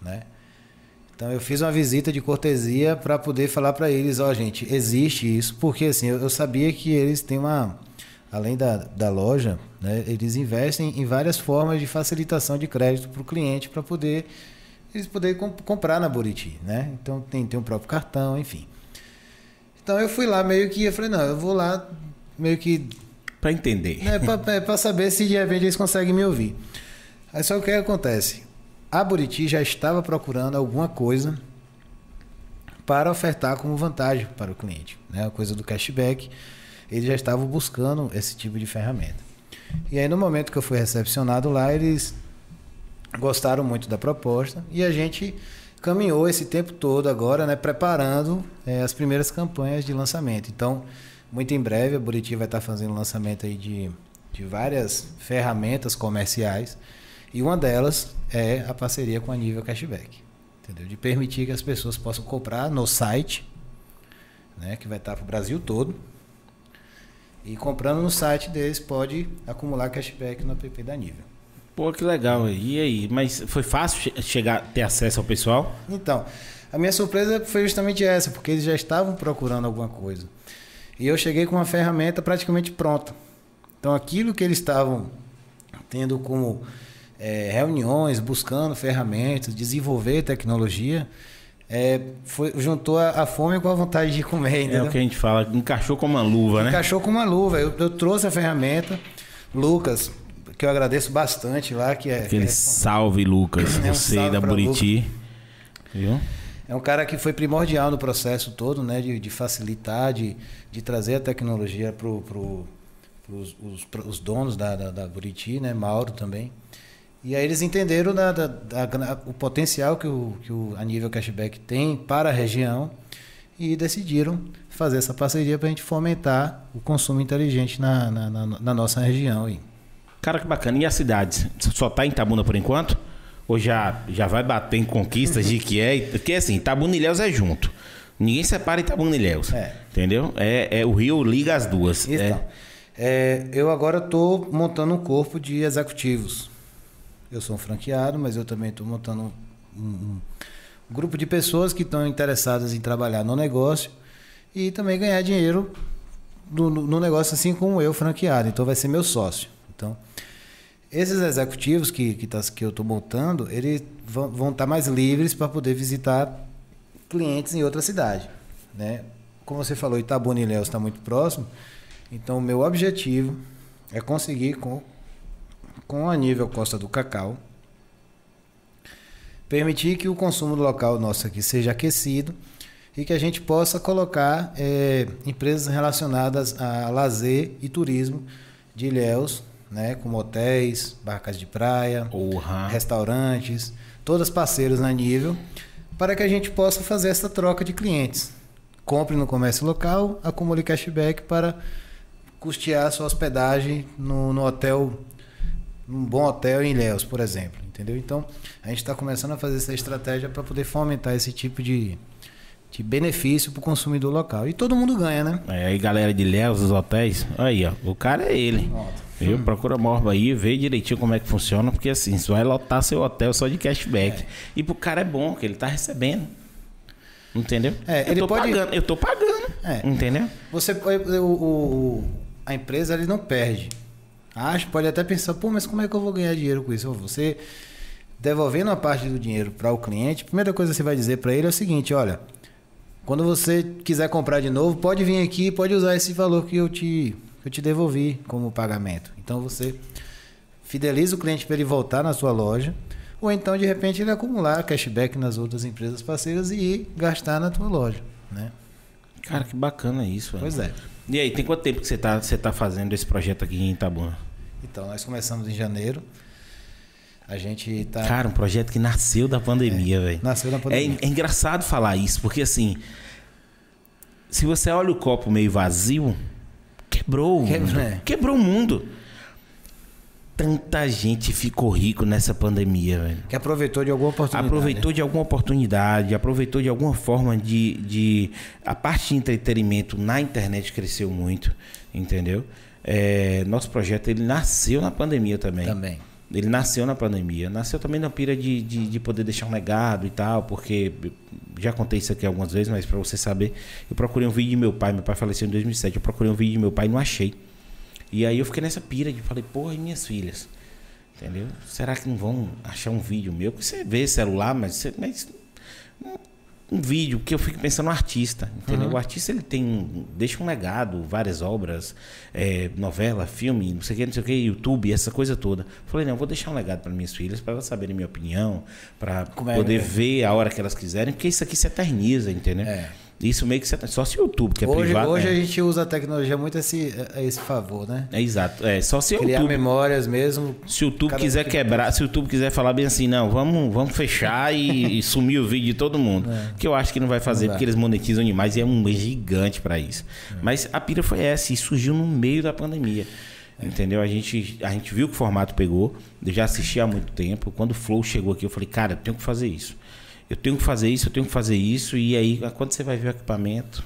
né? Então eu fiz uma visita de cortesia para poder falar para eles, ó, oh, gente, existe isso, porque assim, eu, eu, sabia que eles têm uma além da, da loja, né, eles investem em várias formas de facilitação de crédito para o cliente para poder eles poderem comp comprar na Buriti, né? Então tem, tem o próprio cartão, enfim. Então eu fui lá meio que eu falei, não, eu vou lá meio que. Para entender. Né, para saber se de repente eles conseguem me ouvir. Aí só o que acontece? A Buriti já estava procurando alguma coisa para ofertar como vantagem para o cliente, né? A coisa do cashback. Eles já estavam buscando esse tipo de ferramenta. E aí no momento que eu fui recepcionado lá, eles gostaram muito da proposta e a gente caminhou esse tempo todo agora, né, preparando é, as primeiras campanhas de lançamento. Então, muito em breve, a Buriti vai estar fazendo lançamento aí de, de várias ferramentas comerciais. E uma delas é a parceria com a Nível Cashback. Entendeu? De permitir que as pessoas possam comprar no site, né, que vai estar para o Brasil todo. E comprando no site deles pode acumular cashback no app da Nível. Pô, que legal. E aí? Mas foi fácil che- chegar, ter acesso ao pessoal? Então, a minha surpresa foi justamente essa, porque eles já estavam procurando alguma coisa. E eu cheguei com uma ferramenta praticamente pronta. Então, aquilo que eles estavam tendo como eh, reuniões, buscando ferramentas, desenvolver tecnologia, eh, foi, juntou a, a fome com a vontade de comer, É entendeu? o que a gente fala, encaixou com uma luva, né? Encaixou com uma luva. Eu, eu trouxe a ferramenta. Lucas, que eu agradeço bastante lá, que é, Aquele é, salve, Lucas. [LAUGHS] É um Você salve da Buriti. Viu? É um cara que foi primordial no processo todo, né? De, de facilitar, de, de trazer a tecnologia para pro, os, pros donos da, da, da Buriti, né? Mauro também. E aí eles entenderam da, da- o potencial que o, que o a nível cashback tem para a região e decidiram fazer essa parceria para a gente fomentar o consumo inteligente na, na, na- na nossa região. aí. Cara, que bacana. E a cidade? Só tá em Itabuna por enquanto? Ou já, já vai bater em conquistas de que é? Porque assim, Itabuna e é junto. Ninguém separa Itabuna e Ilhéus. É. Entendeu? É, é o Rio liga as duas. Então, É. eu agora estou montando um corpo de executivos. Eu sou um franqueado, mas eu também estou montando um, um- grupo de pessoas que estão interessadas em trabalhar no negócio e também ganhar dinheiro no, no- no negócio, assim como eu, franqueado. Então, vai ser meu sócio. Então, esses executivos que, que, tá, que eu estou montando, eles vão, estar mais livres para poder visitar clientes em outra cidade. Né? Como você falou, Itabuna e Ilhéus está muito próximo. Então, o meu objetivo é conseguir, com, com a nível Costa do Cacau, permitir que o consumo local nosso aqui seja aquecido e que a gente possa colocar eh, empresas relacionadas a lazer e turismo de Ilhéus, né, como hotéis, barcas de praia, Porra. restaurantes, todas parceiros na nível, para que a gente possa fazer essa troca de clientes. Compre no comércio local, acumule cashback para custear sua hospedagem no, no hotel, num bom hotel em Ilhéus, por exemplo. Entendeu? Então, a gente está começando a fazer essa estratégia para poder fomentar esse tipo de, de benefício para o consumidor local. E todo mundo ganha, né? É, aí, galera de Ilhéus, dos hotéis. Aí, ó. O cara é ele. Viu? Procura a Morba aí, vê direitinho como é que funciona, porque assim, você vai lotar seu hotel só de cashback. E pro cara é bom, que ele tá recebendo. Entendeu? É, eu ele tô pode- pagando, eu tô pagando. É. Entendeu? Você, o, o- a empresa ele não perde. Acho, pode até pensar, pô, mas como é que eu vou ganhar dinheiro com isso? Você devolvendo a parte do dinheiro para o cliente, a primeira coisa que você vai dizer para ele é o seguinte, olha, quando você quiser comprar de novo, pode vir aqui, pode usar esse valor que eu te eu te devolvi como pagamento. Então você fideliza o cliente para ele voltar na sua loja, ou então de repente ele acumular cashback nas outras empresas parceiras e ir gastar na tua loja, né? Cara, que bacana isso, velho. Pois é. E aí, tem quanto tempo que você tá, você tá fazendo esse projeto aqui em Itabuna? Então, nós começamos em janeiro. A gente tá. Cara, um projeto que nasceu da pandemia, velho. nasceu na É, pandemia. é engraçado falar isso, porque assim, se você olha o copo meio vazio, quebrou o Quebra- mundo. é. Quebrou o mundo. Tanta gente ficou rico nessa pandemia, velho. Que aproveitou de alguma oportunidade. Aproveitou de alguma oportunidade, aproveitou de alguma forma de, de. A parte de entretenimento na internet cresceu muito, entendeu? É, nosso projeto ele nasceu na pandemia também. Também. Ele nasceu na pandemia. Nasceu também na pira de, de, de poder deixar um legado e tal, porque já contei isso aqui algumas vezes, mas para você saber, eu procurei um vídeo de meu pai, meu pai faleceu em 2007, eu procurei um vídeo de meu pai e não achei. E aí eu fiquei nessa pira de falei, porra, e minhas filhas? Entendeu? Será que não vão achar um vídeo meu? Porque você vê celular, mas, você, mas um, vídeo que eu fico pensando no artista, entendeu? O artista ele tem, deixa um legado, várias obras, é, novela, filme, não sei o que, não sei o que, YouTube, essa coisa toda. Falei, não, vou deixar um legado para minhas filhas, para elas saberem minha opinião, para é, poder né? ver a hora que elas quiserem, porque isso aqui se eterniza, entendeu? É. Isso meio que se eterniza. Só se o YouTube, que é hoje privado. hoje é. a gente usa a tecnologia muito a esse, a esse favor, né? É exato. É, só se o Criar YouTube. memórias mesmo. Se o YouTube quiser que- quebrar, se o YouTube quiser falar bem assim, não, vamos, vamos fechar e, e sumir o vídeo de todo mundo. Que eu acho que não vai fazer, É. Não porque eles monetizam demais e é um gigante pra isso. É. Mas a pira foi essa, e surgiu no meio da pandemia. Entendeu? A gente, a gente viu que o formato pegou. Eu já assisti há muito tempo. Quando o Flow chegou aqui, eu falei, cara, eu tenho que fazer isso. Eu tenho que fazer isso, eu tenho que fazer isso. E aí, quando você vai ver o equipamento,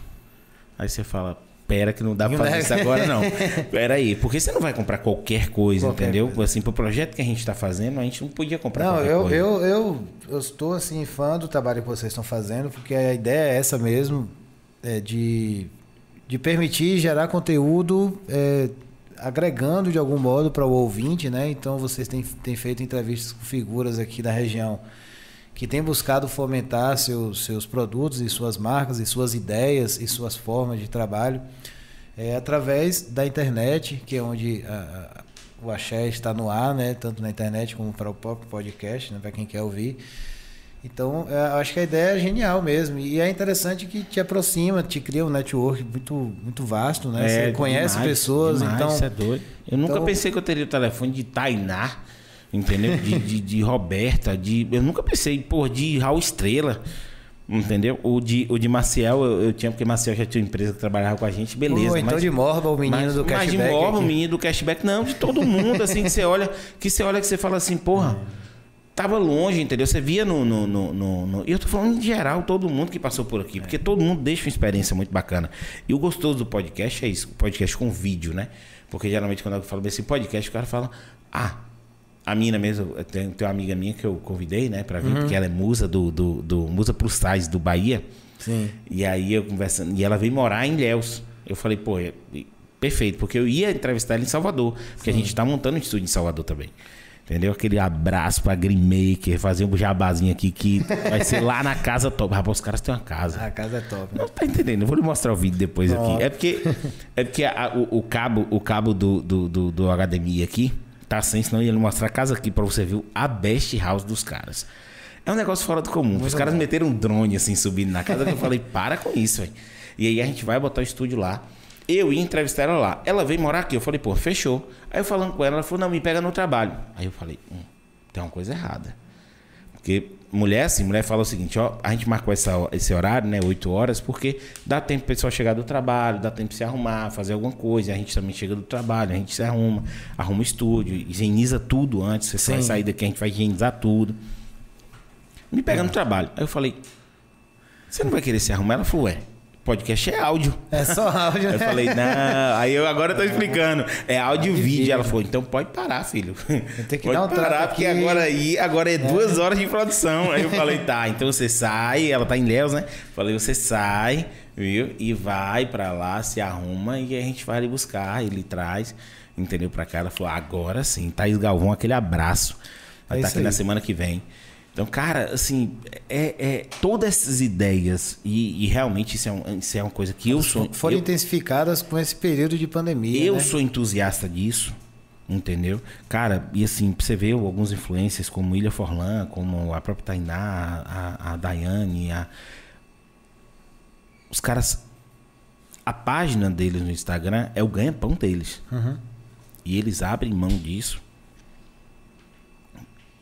aí você fala, pera que não dá pra fazer isso agora, não. Pera aí, porque você não vai comprar qualquer coisa, Qualquer entendeu? coisa. Assim, pro projeto que a gente tá fazendo, a gente não podia comprar Não, qualquer eu, coisa. eu, eu, eu estou assim fã do trabalho que vocês estão fazendo, porque a ideia é essa mesmo, é de, de permitir gerar conteúdo é, agregando de algum modo para o ouvinte, né? Então vocês têm, têm feito entrevistas com figuras aqui da região que têm buscado fomentar seus, seus produtos e suas marcas e suas ideias e suas formas de trabalho é, através da internet, que é onde a- a- o Axé está no ar, né? Tanto na internet como para o próprio podcast, né? Para quem quer ouvir. Então, é, eu acho que a ideia é genial mesmo. E é interessante que te aproxima, te cria um network muito, muito vasto, né? Você conhece É, demais, pessoas, demais, então. Isso é doido. Eu nunca então- pensei que eu teria o telefone de Tainá, entendeu? De, de, de Roberta, de. Eu nunca pensei, pô, de Raul Estrela. Entendeu? O de, o de Maciel, eu, eu tinha, porque Maciel já tinha uma empresa que trabalhava com a gente, beleza. Ou então mas- de Morba, o menino mas, do mas de cashback. Morba, o menino do cashback, não, de todo mundo, assim, que você olha, que você olha que você fala assim, porra, tava longe, entendeu? Você via no. no, no, no- no- E eu tô falando em geral, todo mundo que passou por aqui, porque todo mundo deixa uma experiência muito bacana. E o gostoso do podcast é isso, o podcast com vídeo, né? Porque geralmente quando eu falo assim, podcast, o cara fala, ah. A mina mesmo, tenho, tenho uma amiga minha que eu convidei, né, pra vir, porque ela é musa do, do, do Musa Plus Sais do Bahia. Sim. E aí eu conversando, e ela veio morar em Ilhéus. Eu falei, pô, é- perfeito, porque eu ia entrevistar ela em Salvador, porque a gente tá montando um estúdio em Salvador também. Entendeu? Aquele abraço pra Green Maker, fazer um jabazinho aqui que vai ser lá na casa top. Rapaz, os caras têm uma casa. A casa é top. né? Não tá entendendo? Eu vou lhe mostrar o vídeo depois aqui. É porque, é porque a- o, o cabo, o cabo do, do, do, do HDMI aqui tá sem, senão ia mostrar a casa aqui pra você ver a best house dos caras. É um negócio fora do comum. Os caras meteram um drone assim subindo na casa que eu falei, para com isso, velho. E aí a gente vai botar o estúdio lá. Eu ia entrevistar ela lá. Ela veio morar aqui. Eu falei, pô, fechou. Aí eu falando com ela, ela falou, não, me pega no trabalho. Aí eu falei, hum, tem uma coisa errada. Porque mulher, assim, mulher fala o seguinte, ó, a gente marcou essa, esse horário, né, 8 horas, porque dá tempo pro pessoal chegar do trabalho, dá tempo de se arrumar, fazer alguma coisa, a gente também chega do trabalho, a gente se arruma, arruma o estúdio, higieniza tudo antes, você Sim. sair daqui, a gente vai higienizar tudo. Me pega no trabalho. Aí eu falei, você não vai querer se arrumar? Ela falou, ué, podcast é áudio. É só áudio, eu né? falei, não. Aí eu agora tô explicando. É áudio e vídeo. Ela falou, então pode parar, filho. ter que pode dar um parar, porque aqui. agora aí, agora é duas horas de produção. Aí eu falei, tá, então você sai, ela tá em Léus, né? Falei, você sai, viu? E vai pra lá, se arruma e a gente vai ali buscar, ele traz, entendeu? Pra cá. Ela falou, agora sim, Thaís Galvão, aquele abraço. Vai É estar isso aqui na semana que vem. Então, cara, assim, é, é todas essas ideias, e, e realmente isso é, um- isso é uma coisa que eu sou. Foram eu- intensificadas com esse período de pandemia. eu né? sou entusiasta disso, entendeu? Cara, e assim, você ver alguns influencers como Ilha Forlan, como a própria Tainá, a, a Daiane, a... os caras. A página deles no Instagram é o ganha-pão deles. E eles abrem mão disso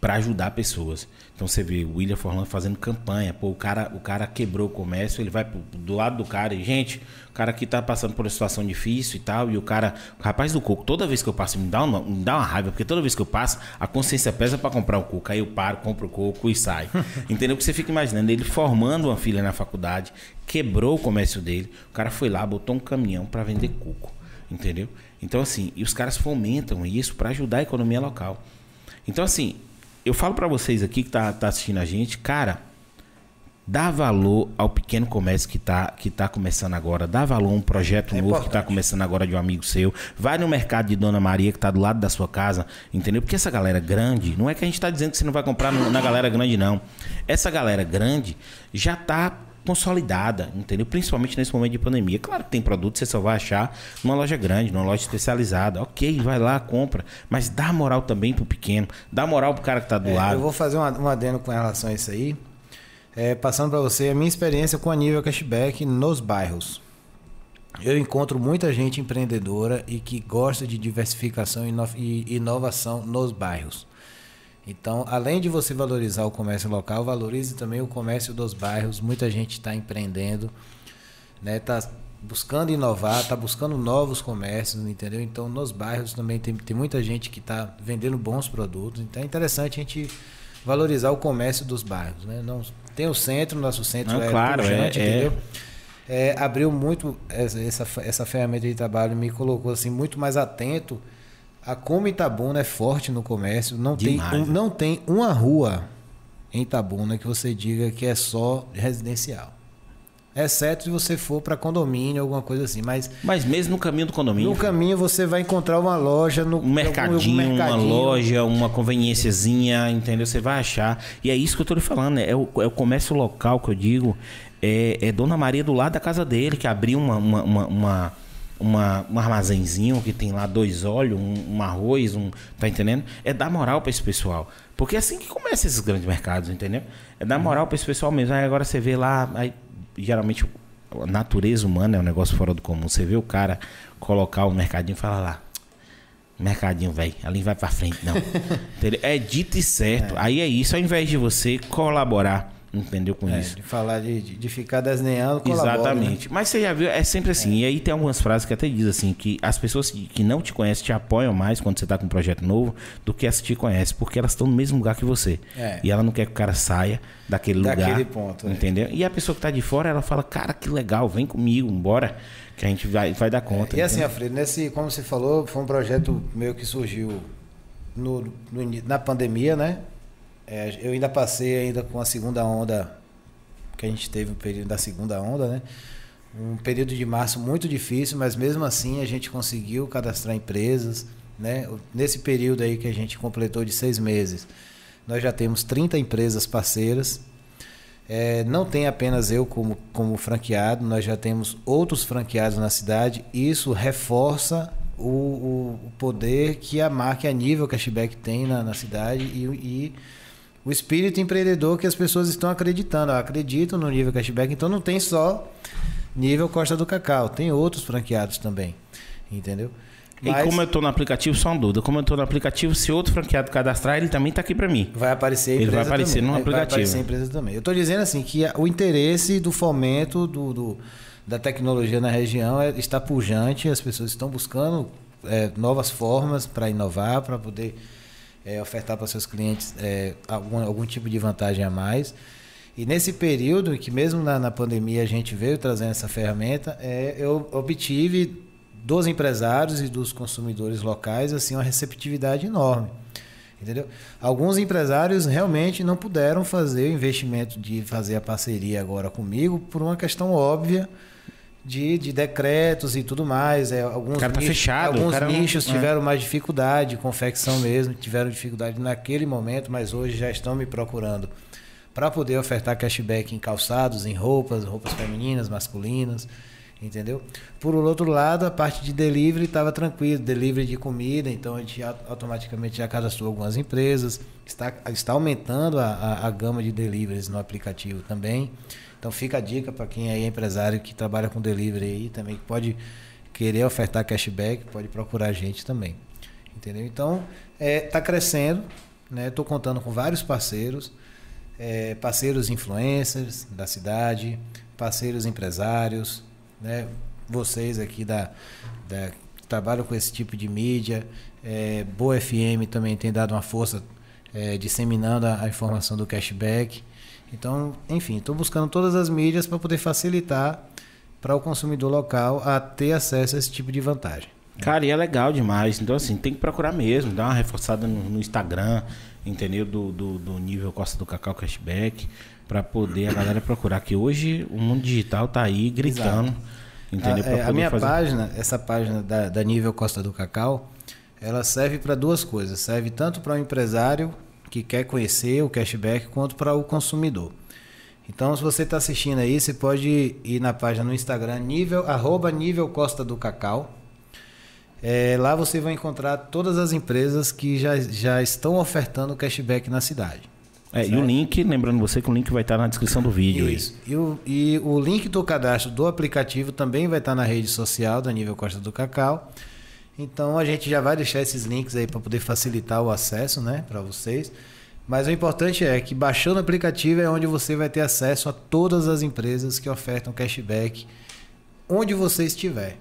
para ajudar pessoas. Então você vê o William Forlan fazendo campanha, pô, o cara, o cara quebrou o comércio, ele vai pro- do lado do cara e, gente, o cara aqui tá passando por uma situação difícil e tal, e o cara, o rapaz do coco, toda vez que eu passo, me dá uma, me dá uma raiva, porque toda vez que eu passo, a consciência pesa para comprar o coco, aí eu paro, compro o coco e saio. [LAUGHS] Entendeu? Porque você fica imaginando ele formando uma filha na faculdade, quebrou o comércio dele, o cara foi lá, botou um caminhão para vender coco, entendeu? Então assim, e os caras fomentam isso para ajudar a economia local. Então, assim, eu falo pra vocês aqui que tá, tá assistindo a gente, cara, dá valor ao pequeno comércio que tá, que tá começando agora, dá valor a um projeto É novo que tá importante. começando agora de um amigo seu. Vai no mercado de Dona Maria que tá do lado da sua casa, entendeu? Porque essa galera grande, não é que a gente tá dizendo que você não vai comprar na galera grande, não. Essa galera grande já tá consolidada, entendeu? Principalmente nesse momento de pandemia. Claro que tem produto que você só vai achar numa loja grande, numa loja especializada. Ok, vai lá, compra. Mas dá moral também pro pequeno. Dá moral pro cara que tá do É, lado. eu vou fazer um, um adendo com relação a isso aí. É, passando para você a minha experiência com a nível cashback nos bairros. Eu encontro muita gente empreendedora e que gosta de diversificação e inovação nos bairros. Então, além de você valorizar o comércio local, valorize também o comércio dos bairros. Muita gente está empreendendo, né? Tá buscando inovar, está buscando novos comércios, entendeu? Então, nos bairros também tem, tem muita gente que está vendendo bons produtos. Então, é interessante a gente valorizar o comércio dos bairros, né? Não, tem o centro, nosso centro Não, é claro, pujante, é- é. entendeu? É, abriu muito essa, essa, essa ferramenta de trabalho, me colocou assim muito mais atento a como Itabuna é forte no comércio. Não, tem, Demais, um- né? não tem uma rua em Itabuna que você diga que é só residencial. Exceto se você for para condomínio, alguma coisa assim. Mas Mas mesmo no caminho do condomínio. no caminho você vai encontrar uma loja, no, um mercadinho, uma loja, uma conveniênciazinha, entendeu? Você vai achar. E é isso que eu tô lhe falando, né? é, o, é o comércio local que eu digo. É, é Dona Maria do lado da casa dele, que abriu uma, uma, uma, uma, uma- um armazenzinho que tem lá dois óleos, um, um arroz, um. Tá entendendo? É dar moral pra esse pessoal. Porque é assim que começa esses grandes mercados, entendeu? É dar moral pra esse pessoal mesmo. Aí agora você vê lá, aí, geralmente a natureza humana é um negócio fora do comum. Você vê o cara colocar o mercadinho e falar lá. Mercadinho, velho. Ali vai pra frente, não. [LAUGHS] É dito e certo. Aí é isso, ao invés de você colaborar, entendeu com É, isso. de falar de, de, ficar desenhando, colabora, né? Exatamente. Mas você já viu, é sempre assim. E aí tem algumas frases que até diz assim, que as pessoas que não te conhecem te apoiam mais quando você tá com um projeto novo do que as que te conhecem, porque elas estão no mesmo lugar que você. É. E ela não quer que o cara saia daquele lugar. Daquele ponto, é. Entendeu? E a pessoa que tá de fora, ela fala, cara, que legal, vem comigo, bora, que a gente vai, vai dar conta. E assim? Alfredo, nesse, como você falou, foi um projeto meu que surgiu no, no na pandemia, né? É, eu ainda passei ainda com a segunda onda, que a gente teve o período da segunda onda, né? Um período de março muito difícil, mas mesmo assim a gente conseguiu cadastrar empresas, né? Nesse período aí que a gente completou de seis meses, nós já temos 30 empresas parceiras, é, não tem apenas eu como, como franqueado, nós já temos outros franqueados na cidade. Isso reforça o, o, poder que a marca a nível cashback tem na, na cidade e, e o espírito empreendedor que as pessoas estão acreditando. Acreditam no nível cashback, então não tem só nível Costa do Cacau, tem outros franqueados também. Entendeu? E como eu tô no aplicativo, só uma dúvida. Como eu tô no aplicativo, se outro franqueado cadastrar, ele também tá aqui pra mim. Vai aparecer a Ele empresa vai aparecer também. no aplicativo. Vai aparecer a empresa também. Eu estou dizendo assim que o interesse do fomento do, do- da tecnologia na região é, está pujante, as pessoas estão buscando é, novas formas para inovar, para poder é, ofertar para seus clientes é, algum, algum tipo de vantagem a mais. E nesse período, que mesmo na, na pandemia a gente veio trazendo essa ferramenta, é, eu obtive dos empresários e dos consumidores locais assim uma receptividade enorme. Entendeu? Alguns empresários realmente não puderam fazer o investimento de fazer a parceria agora comigo por uma questão óbvia de, de decretos e tudo mais. É, alguns O cara tá nichos, fechado, alguns não- nichos é. tiveram mais dificuldade, confecção mesmo, tiveram dificuldade naquele momento, mas hoje já estão me procurando para poder ofertar cashback em calçados, em roupas, roupas femininas, masculinas, entendeu? Por outro lado, a parte de delivery estava tranquilo, delivery de comida, então a gente au- automaticamente já cadastrou algumas empresas, está, está aumentando a, a, a gama de deliveries no aplicativo também. Então fica a dica para quem é empresário que trabalha com delivery aí também, que pode querer ofertar cashback, pode procurar a gente também. Entendeu? Então, está crescendo, né? Estou contando com vários parceiros, é, parceiros influencers da cidade, parceiros empresários, né? Vocês aqui da, da que trabalham com esse tipo de mídia, é, Boa FM também tem dado uma força é, disseminando a, a informação do cashback. Então, enfim, estou buscando todas as mídias para poder facilitar para o consumidor local a ter acesso a esse tipo de vantagem. Cara, e é legal demais. Então, assim, tem que procurar mesmo. Dar uma reforçada no, no Instagram, entendeu? Do, do, do nível Costa do Cacau Cashback. Pra poder a galera procurar. Que hoje o mundo digital tá aí gritando. Entendeu? A, é, a minha fazer- página, essa página da, da Nível Costa do Cacau, ela serve para duas coisas. Serve tanto para o empresário que quer conhecer o cashback, quanto para o consumidor. Então, se você está assistindo aí, você pode ir na página no Instagram, nível, arroba nível Costa do Cacau. É, lá você vai encontrar todas as empresas que já, já estão ofertando cashback na cidade. É, e o link, lembrando você que o link vai estar na descrição do vídeo. Isso. E o, e o link do cadastro do aplicativo também vai estar na rede social da Nível Costa do Cacau. Então a gente já vai deixar esses links aí para poder facilitar o acesso, né, para vocês. Mas o importante é que baixando o aplicativo é onde você vai ter acesso a todas as empresas que ofertam cashback onde você estiver.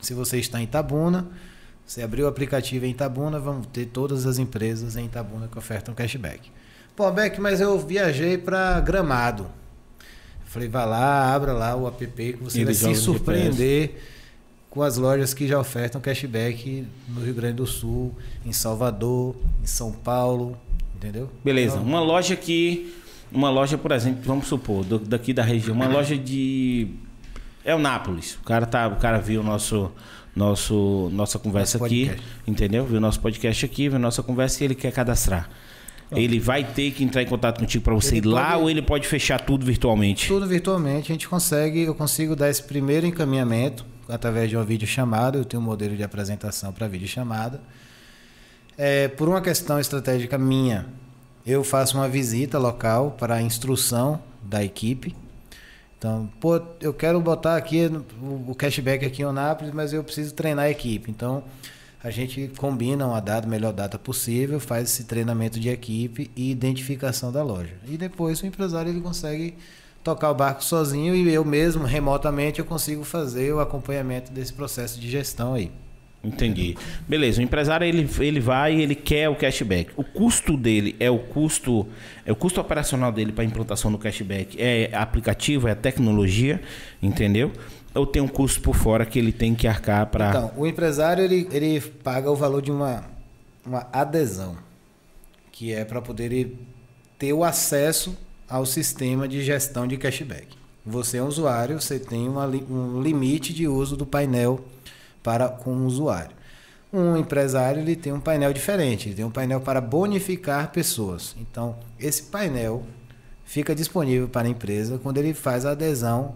Se você está em Itabuna, você abriu o aplicativo em Itabuna, vamos ter todas as empresas em Itabuna que ofertam cashback. Pô, Beck, mas eu viajei para Gramado. Eu falei, vai lá, abra lá o app que você Ele vai se surpreender com as lojas que já ofertam cashback no Rio Grande do Sul, em Salvador, em São Paulo, entendeu? Beleza. Então, Uma loja que. Uma loja, por exemplo, vamos supor, do- daqui da região, uma loja de. É o Nápoles. O cara, tá, o cara viu nosso, nosso, nossa conversa Nosso aqui, entendeu? Viu nosso podcast aqui, viu nossa conversa e ele quer cadastrar. Ele vai ter que entrar em contato contigo para você Ele ir lá pode- ou ele pode fechar tudo virtualmente? Tudo virtualmente, a gente consegue, eu consigo dar esse primeiro encaminhamento através de uma videochamada, eu tenho um modelo de apresentação para videochamada. É, por uma questão estratégica minha, eu faço uma visita local para a instrução da equipe. Então, pô, eu quero botar aqui o cashback aqui em Onápolis, mas eu preciso treinar a equipe. Então, a gente combina uma data, melhor data possível, faz esse treinamento de equipe e identificação da loja. E depois o empresário ele consegue tocar o barco sozinho e eu mesmo, remotamente, eu consigo fazer o acompanhamento desse processo de gestão aí. Entendi. Beleza, o empresário ele, ele vai ele quer o cashback. O custo dele é o custo é o custo operacional dele para implantação do cashback. É aplicativo, é tecnologia, entendeu? Ou tem um custo por fora que ele tem que arcar para Então, o empresário ele, ele paga o valor de uma, uma adesão, que é para poder ele ter o acesso ao sistema de gestão de cashback. Você é um usuário, você tem uma um limite de uso do painel para com o usuário. Um empresário ele tem um painel diferente, ele tem um painel para bonificar pessoas. Então, esse painel fica disponível para a empresa quando ele faz a adesão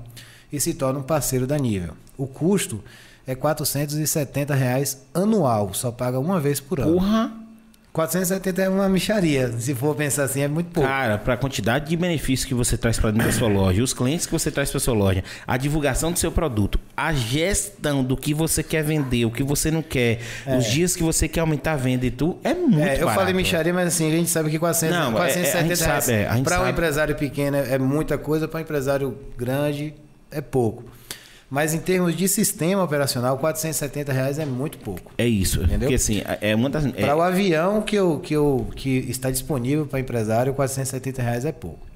e se torna um parceiro da nível. O custo é 470 reais anual, só paga uma vez por ano. porra, 470 é uma micharia, se for pensar assim, é muito pouco. cara, para a quantidade de benefícios que você traz para dentro da sua loja, os clientes que você traz para sua loja, a divulgação do seu produto, a gestão do que você quer vender, o que você não quer, os dias que você quer aumentar a venda e tudo, é muito É, eu barato. falei micharia, mas assim, a gente sabe que 400, Não, é- é, a 470 gente reais sabe, é, a gente para um empresário pequeno é é muita coisa, para um empresário grande é pouco. Mas em termos de sistema operacional, 470 reais é muito pouco. É isso, Entendeu? porque assim, é uma das... é- Para o avião que, eu, que, eu, que está disponível para empresário, 470 reais é pouco.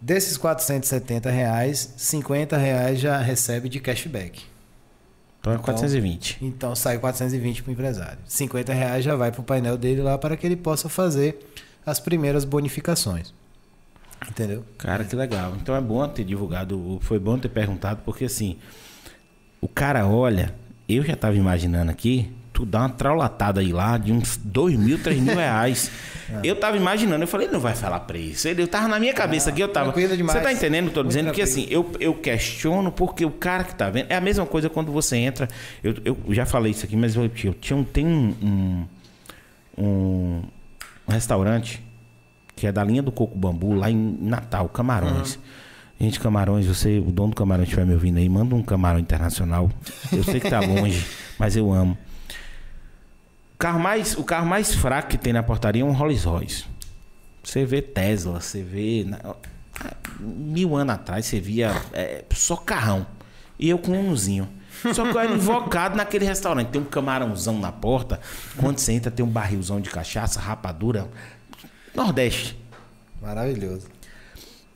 Desses 470 reais, 50 reais já recebe de cashback. Então é 420. Então sai 420 para o empresário. 50 reais já vai para o painel dele lá para que ele possa fazer as primeiras bonificações. Entendeu? Cara, que legal. Então é bom ter divulgado, foi bom ter perguntado, porque assim, o cara olha, eu já tava imaginando aqui, tu dá uma traulatada aí lá de uns dois mil, três mil reais. [LAUGHS] Eu tava imaginando, eu falei, não vai falar preço. Ele, eu tava na minha cabeça aqui, eu tava. Você tá entendendo o que eu tô Muito dizendo? Porque assim, eu, eu questiono porque o cara que tá vendo. É a mesma coisa quando você entra. Eu, eu já falei isso aqui, mas eu, eu tinha um, tem um, um, um restaurante que é da linha do Coco Bambu, lá em Natal, Camarões. Gente, Camarões, você, o dono do Camarão estiver me ouvindo aí, manda um camarão internacional. Eu sei que tá [LAUGHS] longe, mas eu amo. O carro, mais, o carro mais fraco que tem na portaria é um Rolls Royce. Você vê Tesla, você vê. mil anos atrás você via é, só carrão. E eu com um umzinho. Só que eu era invocado naquele restaurante. Tem um camarãozão na porta. Quando você entra, tem um barrilzão de cachaça, rapadura. Nordeste. Maravilhoso.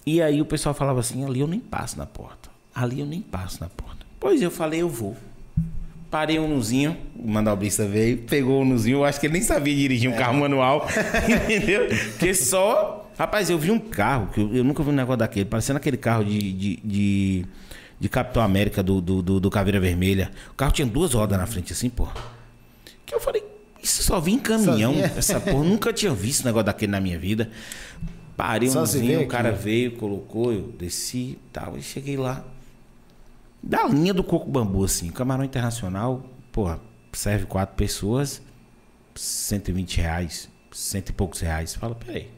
E aí o pessoal falava assim, ali eu nem passo na porta. Ali eu nem passo na porta. Pois eu falei, eu vou. Parei um nuzinho, o manobrista veio, pegou o nuzinho, eu acho que ele nem sabia dirigir um carro manual, [LAUGHS] entendeu? Porque só... Rapaz, eu vi um carro, que eu, eu nunca vi um negócio daquele, parecendo aquele carro de... de, de, de Capitão América do, do, do, do Caveira Vermelha. O carro tinha duas rodas na frente assim, pô. Que eu falei, isso só vim em caminhão. Vinha. Essa porra, nunca tinha visto um negócio daquele na minha vida. Parei Só um vê o cara veio, colocou, eu desci e tal. E cheguei lá. Da linha do coco bambu, assim. Camarão internacional, porra, serve quatro pessoas, 120 reais, cento e poucos reais. Fala, peraí.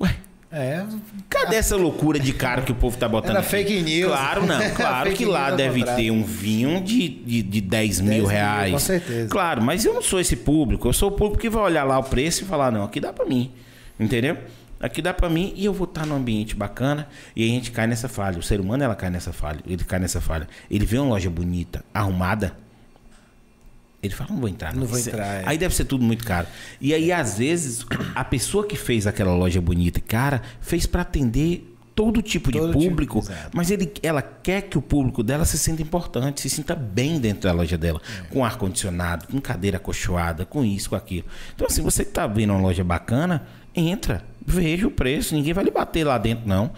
Ué, É, cadê essa loucura de cara que o povo tá botando? Era aqui? fake news. Claro, não. Claro que lá deve contrário. ter um vinho de, de, de 10 mil 10 mil, reais. com certeza. Claro, mas eu não sou esse público. Eu sou o público que vai olhar lá o preço e falar, não, aqui dá pra mim. Entendeu? aqui dá pra mim e eu vou estar num ambiente bacana e a gente cai nessa falha. O ser humano, ela cai nessa falha. Ele cai nessa falha. Ele vê uma loja bonita, arrumada. Ele fala, não vou entrar. Não vou Isso é- entrar, é. Aí deve ser tudo muito caro. E aí, às vezes, a pessoa que fez aquela loja bonita, cara, fez pra atender todo tipo de Todo tipo, público, exato. mas ele, ela quer que o público dela se sinta importante, se sinta bem dentro da loja dela, É. com ar-condicionado, com cadeira acolchoada, com isso, com aquilo. Então, assim, você que tá vendo uma loja bacana, entra, veja o preço, ninguém vai lhe bater lá dentro, não.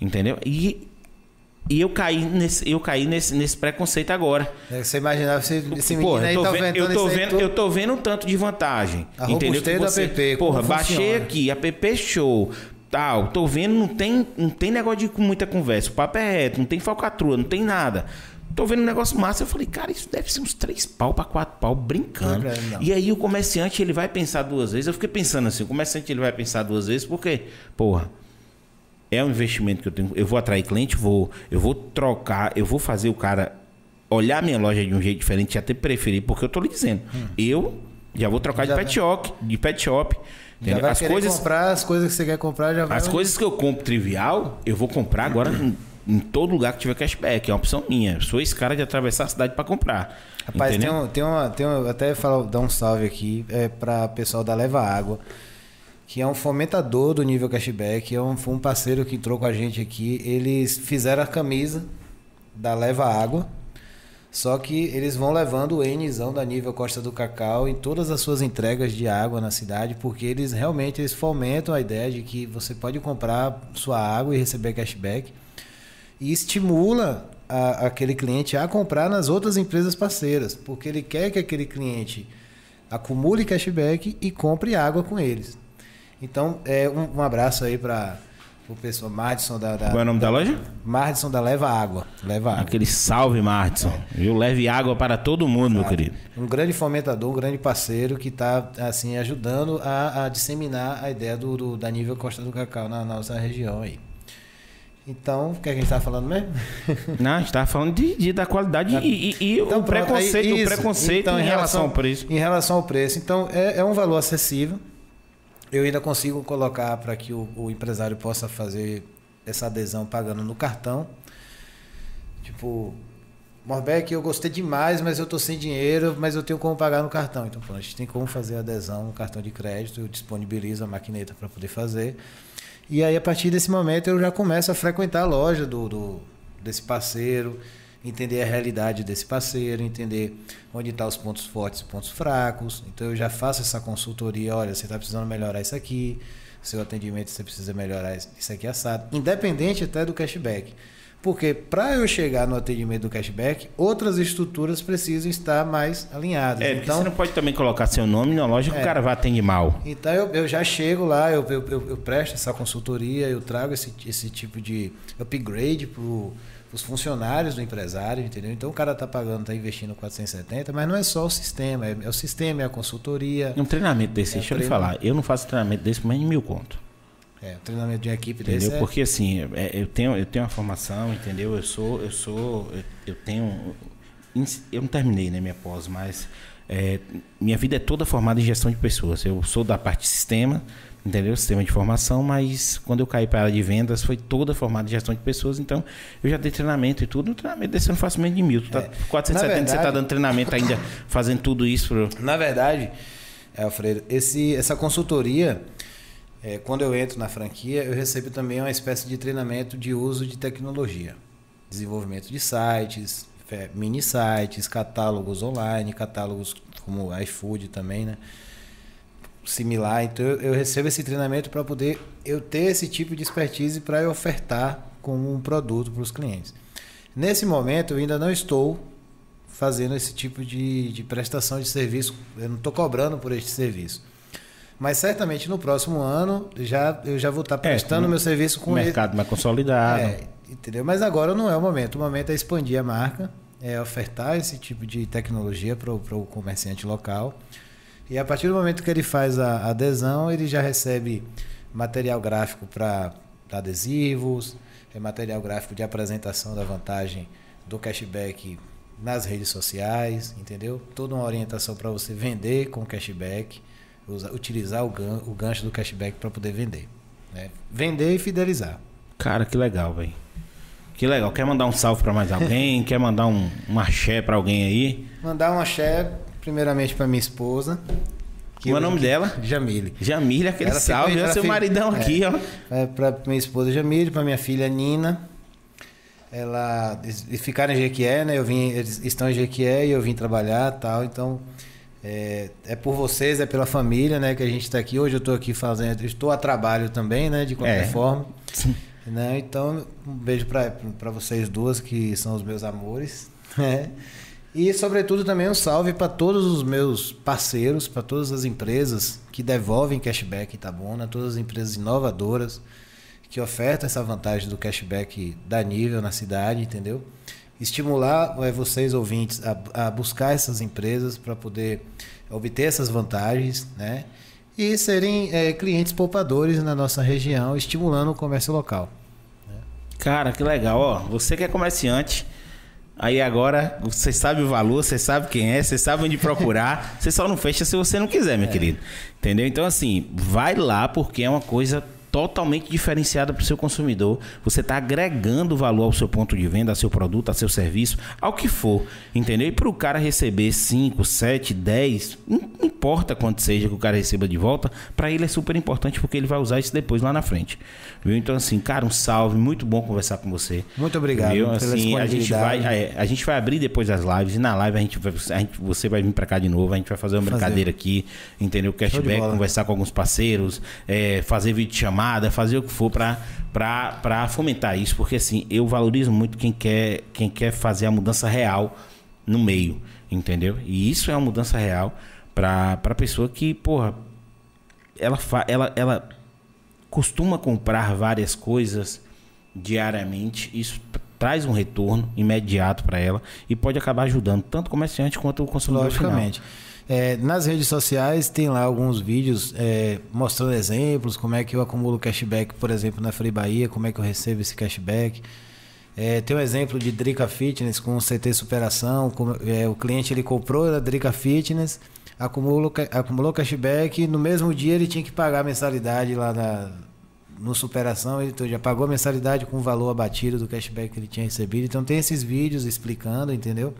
Entendeu? E, e eu caí nesse, eu caí nesse, nesse preconceito agora. É, Você imaginava esse, esse menino Porra, aí eu tô, tá vendo, eu, tô vendo, tudo. eu tô vendo um tanto de vantagem. A entendeu? Que do você- app, como Porra, baixei funciona. aqui, app show, tal. Tô vendo, não tem, não tem negócio de com muita conversa. O papo é reto, não tem falcatrua, não tem nada. Tô vendo um negócio massa. Eu falei, cara, isso deve ser uns três pau pra quatro pau, brincando. Não é, não. E aí o comerciante, ele vai pensar duas vezes. Eu fiquei pensando assim, o comerciante, ele vai pensar duas vezes, porque, porra, é um investimento que eu tenho. Eu vou atrair cliente, vou, eu vou trocar, eu vou fazer o cara olhar minha loja de um jeito diferente e até preferir, porque eu tô lhe dizendo, eu já vou trocar Hum. Já de pet shop, de pet shop. Já entendeu? vai As coisas, comprar as coisas que você quer comprar, já vai... as coisas que eu compro trivial, eu vou comprar agora em, em todo lugar que tiver cashback. É uma opção minha. Eu sou esse cara de atravessar a cidade para comprar. Rapaz, tem entendeu? um, tem uma, tem um, até falar, dar um salve aqui é, para pessoal da Leva Água, que é um fomentador do nível cashback, é um, um parceiro que entrou com a gente aqui. Eles fizeram a camisa da Leva Água, só que eles vão levando o Nzão da nível Costa do Cacau em todas as suas entregas de água na cidade, porque eles realmente eles fomentam a ideia de que você pode comprar sua água e receber cashback e estimula a- aquele cliente a comprar nas outras empresas parceiras, porque ele quer que aquele cliente acumule cashback e compre água com eles. Então, é um, um abraço aí para o pessoal Madison da, da Qual é o nome da loja? Madison da Leva Água, Leva Água. Aquele salve, Martson. Eu leve água para todo mundo, meu querido. Um grande fomentador, um grande parceiro que está assim ajudando a, a disseminar a ideia do, do- da nível Costa do Cacau na nossa região aí. Então, o que, é que a gente está falando mesmo? [LAUGHS] Não, a gente tava falando de, de- da qualidade e, e- e Então, o pronto, preconceito, aí, o preconceito Então, em relação ao preço. Em relação ao preço. Então, é, é um valor acessível. Eu ainda consigo colocar para que o, o empresário possa fazer essa adesão pagando no cartão. Tipo, Morbeck, eu gostei demais, mas eu tô sem dinheiro, mas eu tenho como pagar no cartão. Então, a gente tem como fazer a adesão no cartão de crédito, eu disponibilizo a maquineta para poder fazer. E aí, a partir desse momento, eu já começo a frequentar a loja do, do- desse parceiro, entender a realidade desse parceiro, entender onde estão os pontos fortes e pontos fracos. Então, eu já faço essa consultoria. Olha, você está precisando melhorar isso aqui, seu atendimento você precisa melhorar isso aqui assado, independente até do cashback. Porque para eu chegar no atendimento do cashback, outras estruturas precisam estar mais alinhadas. É, então, você não pode também colocar seu nome na loja que É. o cara vai atender mal. então eu, eu já chego lá, eu, eu, eu, eu presto essa consultoria, eu trago esse, esse tipo de upgrade para os funcionários do empresário, entendeu? Então o cara está pagando, está investindo 470, mas não é só o sistema, é, é o sistema, é a consultoria, Um treinamento desse, deixa eu lhe É, falar, eu não faço treinamento desse por mais de mil conto. é, o treinamento de uma equipe Entendeu? desse. é- Porque assim, é, eu tenho, eu tenho uma formação, entendeu? Eu sou, eu sou, eu, eu tenho. Eu não terminei, né, minha pós, mas é, minha vida é toda formada em gestão de pessoas. Eu sou da parte de sistema, entendeu? Sistema de formação, mas quando eu caí para a área de vendas, foi toda formada em gestão de pessoas, então eu já dei treinamento e tudo. No treinamento desse não faço menos de mil. Tu tá, É. 470 Na você tá verdade- dando treinamento ainda, [LAUGHS] fazendo tudo isso. Pro... Na verdade, é, Alfredo, esse, essa consultoria, é, quando eu entro na franquia, eu recebo também uma espécie de treinamento de uso de tecnologia. Desenvolvimento de sites, é, mini sites, catálogos online, catálogos como iFood também, né? Similar. Então eu, eu recebo esse treinamento para poder eu ter esse tipo de expertise para eu ofertar como um produto para os clientes. Nesse momento eu ainda não estou fazendo esse tipo de, de prestação de serviço. Eu não estou cobrando por este serviço. Mas certamente no próximo ano já, eu já vou estar prestando com meu serviço com o ele. mercado mais consolidado. É, entendeu? Mas agora não é o momento. O momento é expandir a marca, é ofertar esse tipo de tecnologia para o comerciante local. E a partir do momento que ele faz a adesão, ele já recebe material gráfico para adesivos, material gráfico de apresentação da vantagem do cashback nas redes sociais, entendeu? Toda uma orientação para você vender com cashback, usa- utilizar o, gan- o gancho do cashback para poder vender. né? Vender e fidelizar. Cara, que legal, velho. Que legal. Quer mandar um salve pra mais alguém? Quer mandar um, um axé pra alguém aí? Mandar um axé, primeiramente pra minha esposa. Qual é o nome dela? Jamile. Jamília, aquele Ela salve. ela seu maridão é. aqui, ó. É, pra minha esposa Jamile, pra minha filha Nina. Ela, eles ficaram em Jequié, né? Eu vim, eles estão em Jequié e eu vim trabalhar tal. Então, é, é por vocês, é pela família, né? Que a gente está aqui. Hoje eu estou aqui fazendo, estou a trabalho também, né? De qualquer É. forma. Né? Então, um beijo para vocês duas, que são os meus amores. [LAUGHS] né? E, sobretudo, também um salve para todos os meus parceiros, para todas as empresas que devolvem cashback Itabuna, todas as empresas inovadoras que ofertam essa vantagem do cashback da nível na cidade, entendeu? Estimular é, vocês, ouvintes, a, a buscar essas empresas para poder obter essas vantagens, né? E serem é, clientes poupadores na nossa região, estimulando o comércio local. Cara, que legal, ó. Você que é comerciante, aí agora você sabe o valor, você sabe quem é, você sabe onde procurar. [LAUGHS] você só não fecha se você não quiser, meu querido. Entendeu? Então, assim, vai lá porque é uma coisa totalmente diferenciada para o seu consumidor. Você está agregando valor ao seu ponto de venda, ao seu produto, ao seu serviço, ao que for. Entendeu? E para o cara receber 5, 7, 10, não importa quanto seja que o cara receba de volta, para ele é super importante porque ele vai usar isso depois lá na frente. Viu? Então, assim, cara, um salve, muito bom conversar com você. Muito obrigado Viu? Assim, a gente vai, disponibilidade. é, a gente vai abrir depois das lives e na live a gente vai, a gente- você vai vir para cá de novo, a gente vai fazer uma Fazer. brincadeira aqui, entendeu? Cashback, conversar com alguns parceiros, é, fazer vídeo fazer o que for para para fomentar isso, porque assim, eu valorizo muito quem quer quem quer fazer a mudança real no meio, entendeu? E isso é uma mudança real para para pessoa que, porra, ela fa, ela ela costuma comprar várias coisas diariamente, isso traz um retorno imediato para ela e pode acabar ajudando tanto o comerciante quanto o consumidor final. É, nas redes sociais tem lá alguns vídeos é, mostrando exemplos, como é que eu acumulo cashback, por exemplo, na Free Bahia, como é que eu recebo esse cashback. É, tem um exemplo de Drica Fitness com CT Superação. como- é, o cliente ele comprou a Drica Fitness, acumulou, acumulou cashback, no mesmo dia ele tinha que pagar a mensalidade lá na, no Superação, ele já pagou a mensalidade com o valor abatido do cashback que ele tinha recebido. Então tem esses vídeos explicando, entendeu?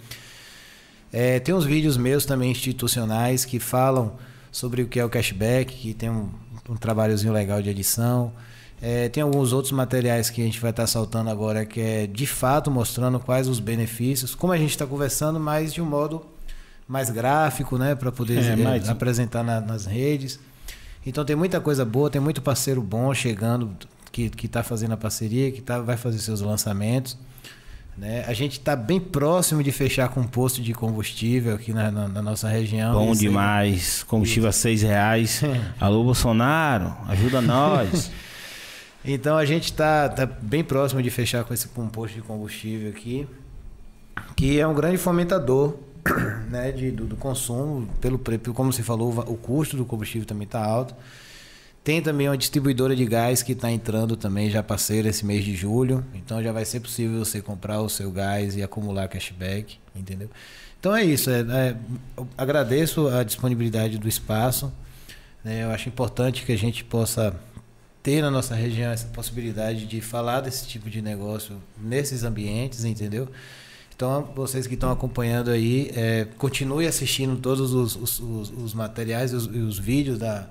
É, tem uns vídeos meus também institucionais que falam sobre o que é o cashback, que tem um, um trabalhozinho legal de edição. É, tem alguns outros materiais que a gente vai estar soltando agora que é de fato mostrando quais os benefícios, como a gente está conversando, mas de um modo mais gráfico, né, para poder É, eh, mais- apresentar na- nas redes. Então tem muita coisa boa, tem muito parceiro bom chegando que que está fazendo a parceria, que tá, vai fazer seus lançamentos. Né? A gente está bem próximo de fechar com um posto de combustível aqui na, na- na nossa região. Bom Isso demais. Combustível a seis reais. [LAUGHS] Alô, Bolsonaro, ajuda nós. [LAUGHS] Então a gente está tá bem próximo de fechar com esse um posto de combustível aqui, que é um grande fomentador [COUGHS] né, de, do, do consumo, pelo, pelo como você falou, o custo do combustível também está alto. Tem também uma distribuidora de gás que está entrando também, já parceira esse mês de julho. Então já vai ser possível você comprar o seu gás e acumular cashback, entendeu? Então é isso. é- é, agradeço a disponibilidade do espaço. né? Eu acho importante que a gente possa ter na nossa região essa possibilidade de falar desse tipo de negócio nesses ambientes, entendeu? Então, vocês que estão acompanhando aí, é, continue assistindo todos os, os, os- os materiais e os, os vídeos da,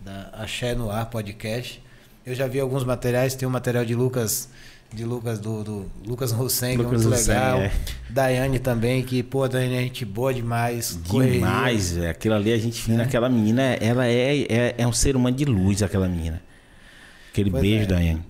da Axé no Ar podcast. Eu já vi alguns materiais, tem um material de Lucas, de Lucas do, do Lucas Hussein, é Lucas muito Hussein, legal. é. Daiane também, que, pô, a Daiane é gente boa demais. Demais, velho. Aquilo ali a gente Né? fina. Aquela menina, ela é, é, é um ser humano de luz, aquela menina. Aquele Pois beijo, é. Daiane.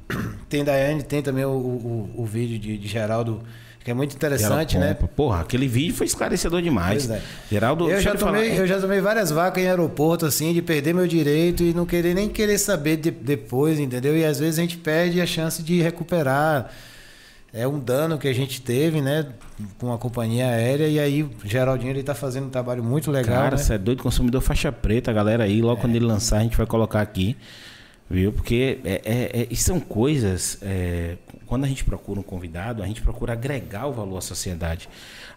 Tem Daiane, tem também o, o, o vídeo de, de Geraldo, que é muito interessante, né? Porra, aquele vídeo foi esclarecedor demais. É. Geraldo, Eu já, falar, tomei, eu já tomei várias vacas em aeroporto, assim, de perder meu direito e não querer nem querer saber de- depois, entendeu? E às vezes a gente perde a chance de recuperar. É um dano que a gente teve, né? Com a companhia aérea. E aí, o Geraldinho, ele tá fazendo um trabalho muito legal. Cara, né? você é doido, consumidor faixa preta, galera aí. Logo quando ele lançar, a gente vai colocar aqui. Viu? Porque é, é, é- são coisas. é, quando a gente procura um convidado, a gente procura agregar o valor à sociedade.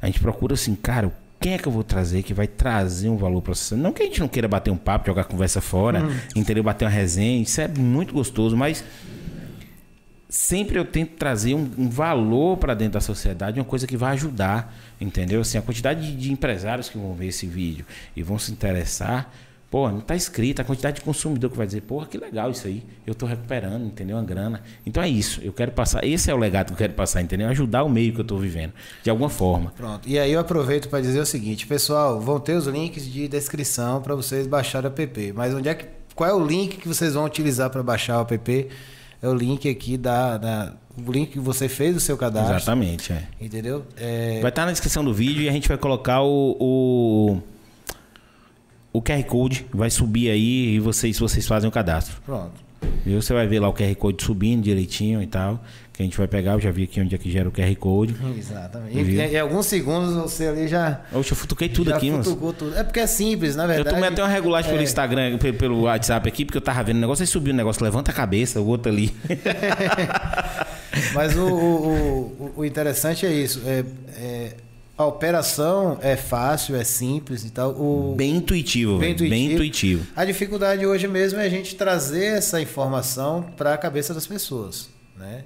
A gente procura assim, cara, quem é que eu vou trazer que vai trazer um valor para você? Não que a gente não queira bater um papo, jogar conversa fora, Hum. entendeu? Bater uma resenha, isso é muito gostoso, mas sempre eu tento trazer um, um valor para dentro da sociedade, uma coisa que vai ajudar, entendeu? Assim, a quantidade de, de empresários que vão ver esse vídeo e vão se interessar, pô, não tá escrito, a quantidade de consumidor que vai dizer, porra, que legal isso aí, eu tô recuperando, entendeu? Uma grana. Então é isso, eu quero passar, esse é o legado que eu quero passar, entendeu? Ajudar o meio que eu tô vivendo, de alguma forma. Pronto. E aí eu aproveito para dizer o seguinte, pessoal, vão ter os links de descrição para vocês baixarem o app. Mas onde é que qual é o link que vocês vão utilizar para baixar o app? É o link aqui da, da o link que você fez o seu cadastro. Exatamente, é. Entendeu? É, Vai estar na descrição do vídeo e a gente vai colocar o, o, o QR Code, vai subir aí e vocês, vocês fazem o cadastro. pronto. E você vai ver lá o QR Code subindo direitinho e tal. Que a gente vai pegar, eu já vi aqui onde é que gera o QR Code. Exatamente. E, em alguns segundos você ali já Oxe, eu futuquei tudo já aqui, mano. tudo. É porque é simples, na Eu verdade. tomei até uma regulagem pelo é, Instagram, pe- pelo WhatsApp aqui, porque eu tava vendo o negócio, aí subiu o negócio, levanta a cabeça, o outro ali. [LAUGHS] Mas o, o, o- o interessante é isso. É, é, a operação é fácil, é simples e tal. O, Bem intuitivo, Bem velho. Bem intuitivo. A dificuldade hoje mesmo é a gente trazer essa informação para a cabeça das pessoas, né?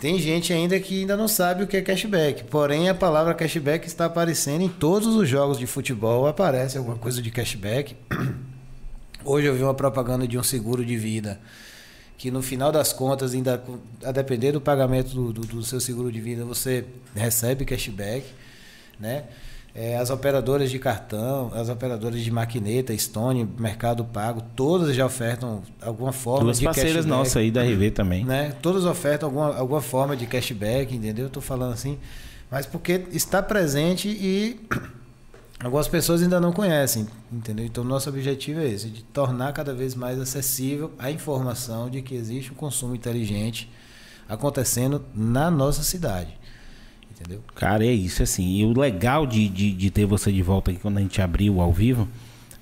Tem gente ainda que ainda não sabe o que é cashback, porém a palavra cashback está aparecendo em todos os jogos de futebol, aparece alguma coisa de cashback. [CLEARS THROAT] Hoje eu vi uma propaganda de um seguro de vida que no final das contas, ainda a depender do pagamento do, do- do seu seguro de vida, você recebe cashback, né? É, as operadoras de cartão, as operadoras de maquineta, Stone, Mercado Pago, todas já ofertam alguma forma Duas de parceiras cashback, nossas aí da RV também. né? Todas ofertam alguma, alguma forma de cashback, entendeu? Eu tô falando assim, mas porque está presente e [CLEARS THROAT] algumas pessoas ainda não conhecem, entendeu? Então nosso objetivo é esse, de tornar cada vez mais acessível a informação de que existe um consumo inteligente acontecendo na nossa cidade. Entendeu? Cara, é isso, assim. E o legal de, de, de ter você de volta aqui quando a gente abrir o ao vivo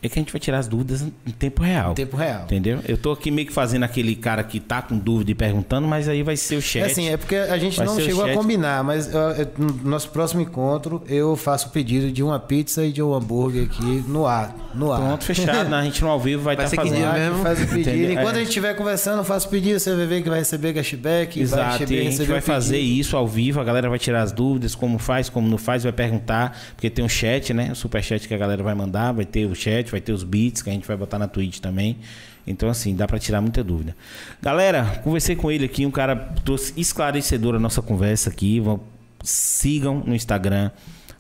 é que a gente vai tirar as dúvidas em tempo real. Em tempo real. Entendeu? Eu tô aqui meio que fazendo aquele cara que tá com dúvida e perguntando, mas aí vai ser o chat. É assim, é porque a gente Vai não chegou a chat. combinar, mas eu- no nosso próximo encontro eu faço o pedido de uma pizza e de um hambúrguer aqui no ar. No ar. Pronto, fechado. né? A gente no ao vivo vai Vai estar que fazendo. mesmo? Faz o pedido. Entendeu? Enquanto É. a gente estiver conversando, eu faço o pedido, você vai ver que vai receber cashback. vai Exato, receber, e a gente vai fazer isso ao vivo, a galera vai tirar as dúvidas, como faz, como não faz, vai perguntar, porque tem um chat, né? O superchat que a galera vai mandar, vai ter o chat, vai ter os beats que a gente vai botar na Twitch também. Então, assim, dá pra tirar muita dúvida. Galera, conversei com ele aqui, um cara trouxe esclarecedor a nossa conversa aqui. Vão, sigam no Instagram.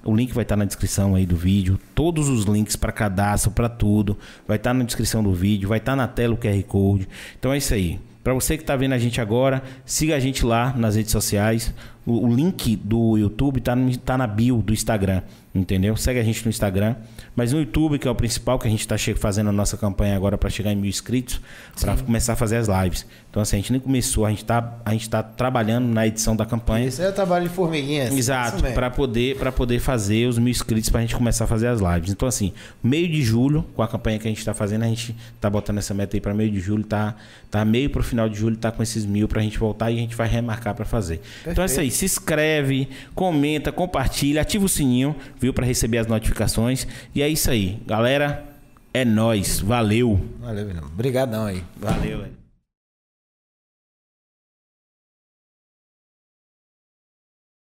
O link vai estar na descrição aí do vídeo. Todos os links para cadastro, para tudo, vai estar na descrição do vídeo, vai estar na tela o QR Code. Então é isso aí. Para você que está vendo a gente agora, siga a gente lá nas redes sociais. O, o link do YouTube tá, tá na bio do Instagram, entendeu? Segue a gente no Instagram. Mas no YouTube, que é o principal, que a gente está fazendo a nossa campanha agora para chegar em mil inscritos, para começar a fazer as lives. Então, assim, a gente nem começou, a gente está a gente tá trabalhando na edição da campanha. Esse é o trabalho de formiguinha. assim, isso Exato, para poder, pra poder fazer os mil inscritos pra gente começar a fazer as lives. Então, assim, meio de julho, com a campanha que a gente tá fazendo, a gente tá botando essa meta aí pra meio de julho, tá, tá meio pro final de julho, tá com esses mil pra gente voltar e a gente vai remarcar pra fazer. Então é isso aí, se inscreve, comenta, compartilha, ativa o sininho, viu, Pra receber as notificações. E é isso aí, galera, é nóis, valeu. Valeu, William. Obrigadão aí. Valeu, velho.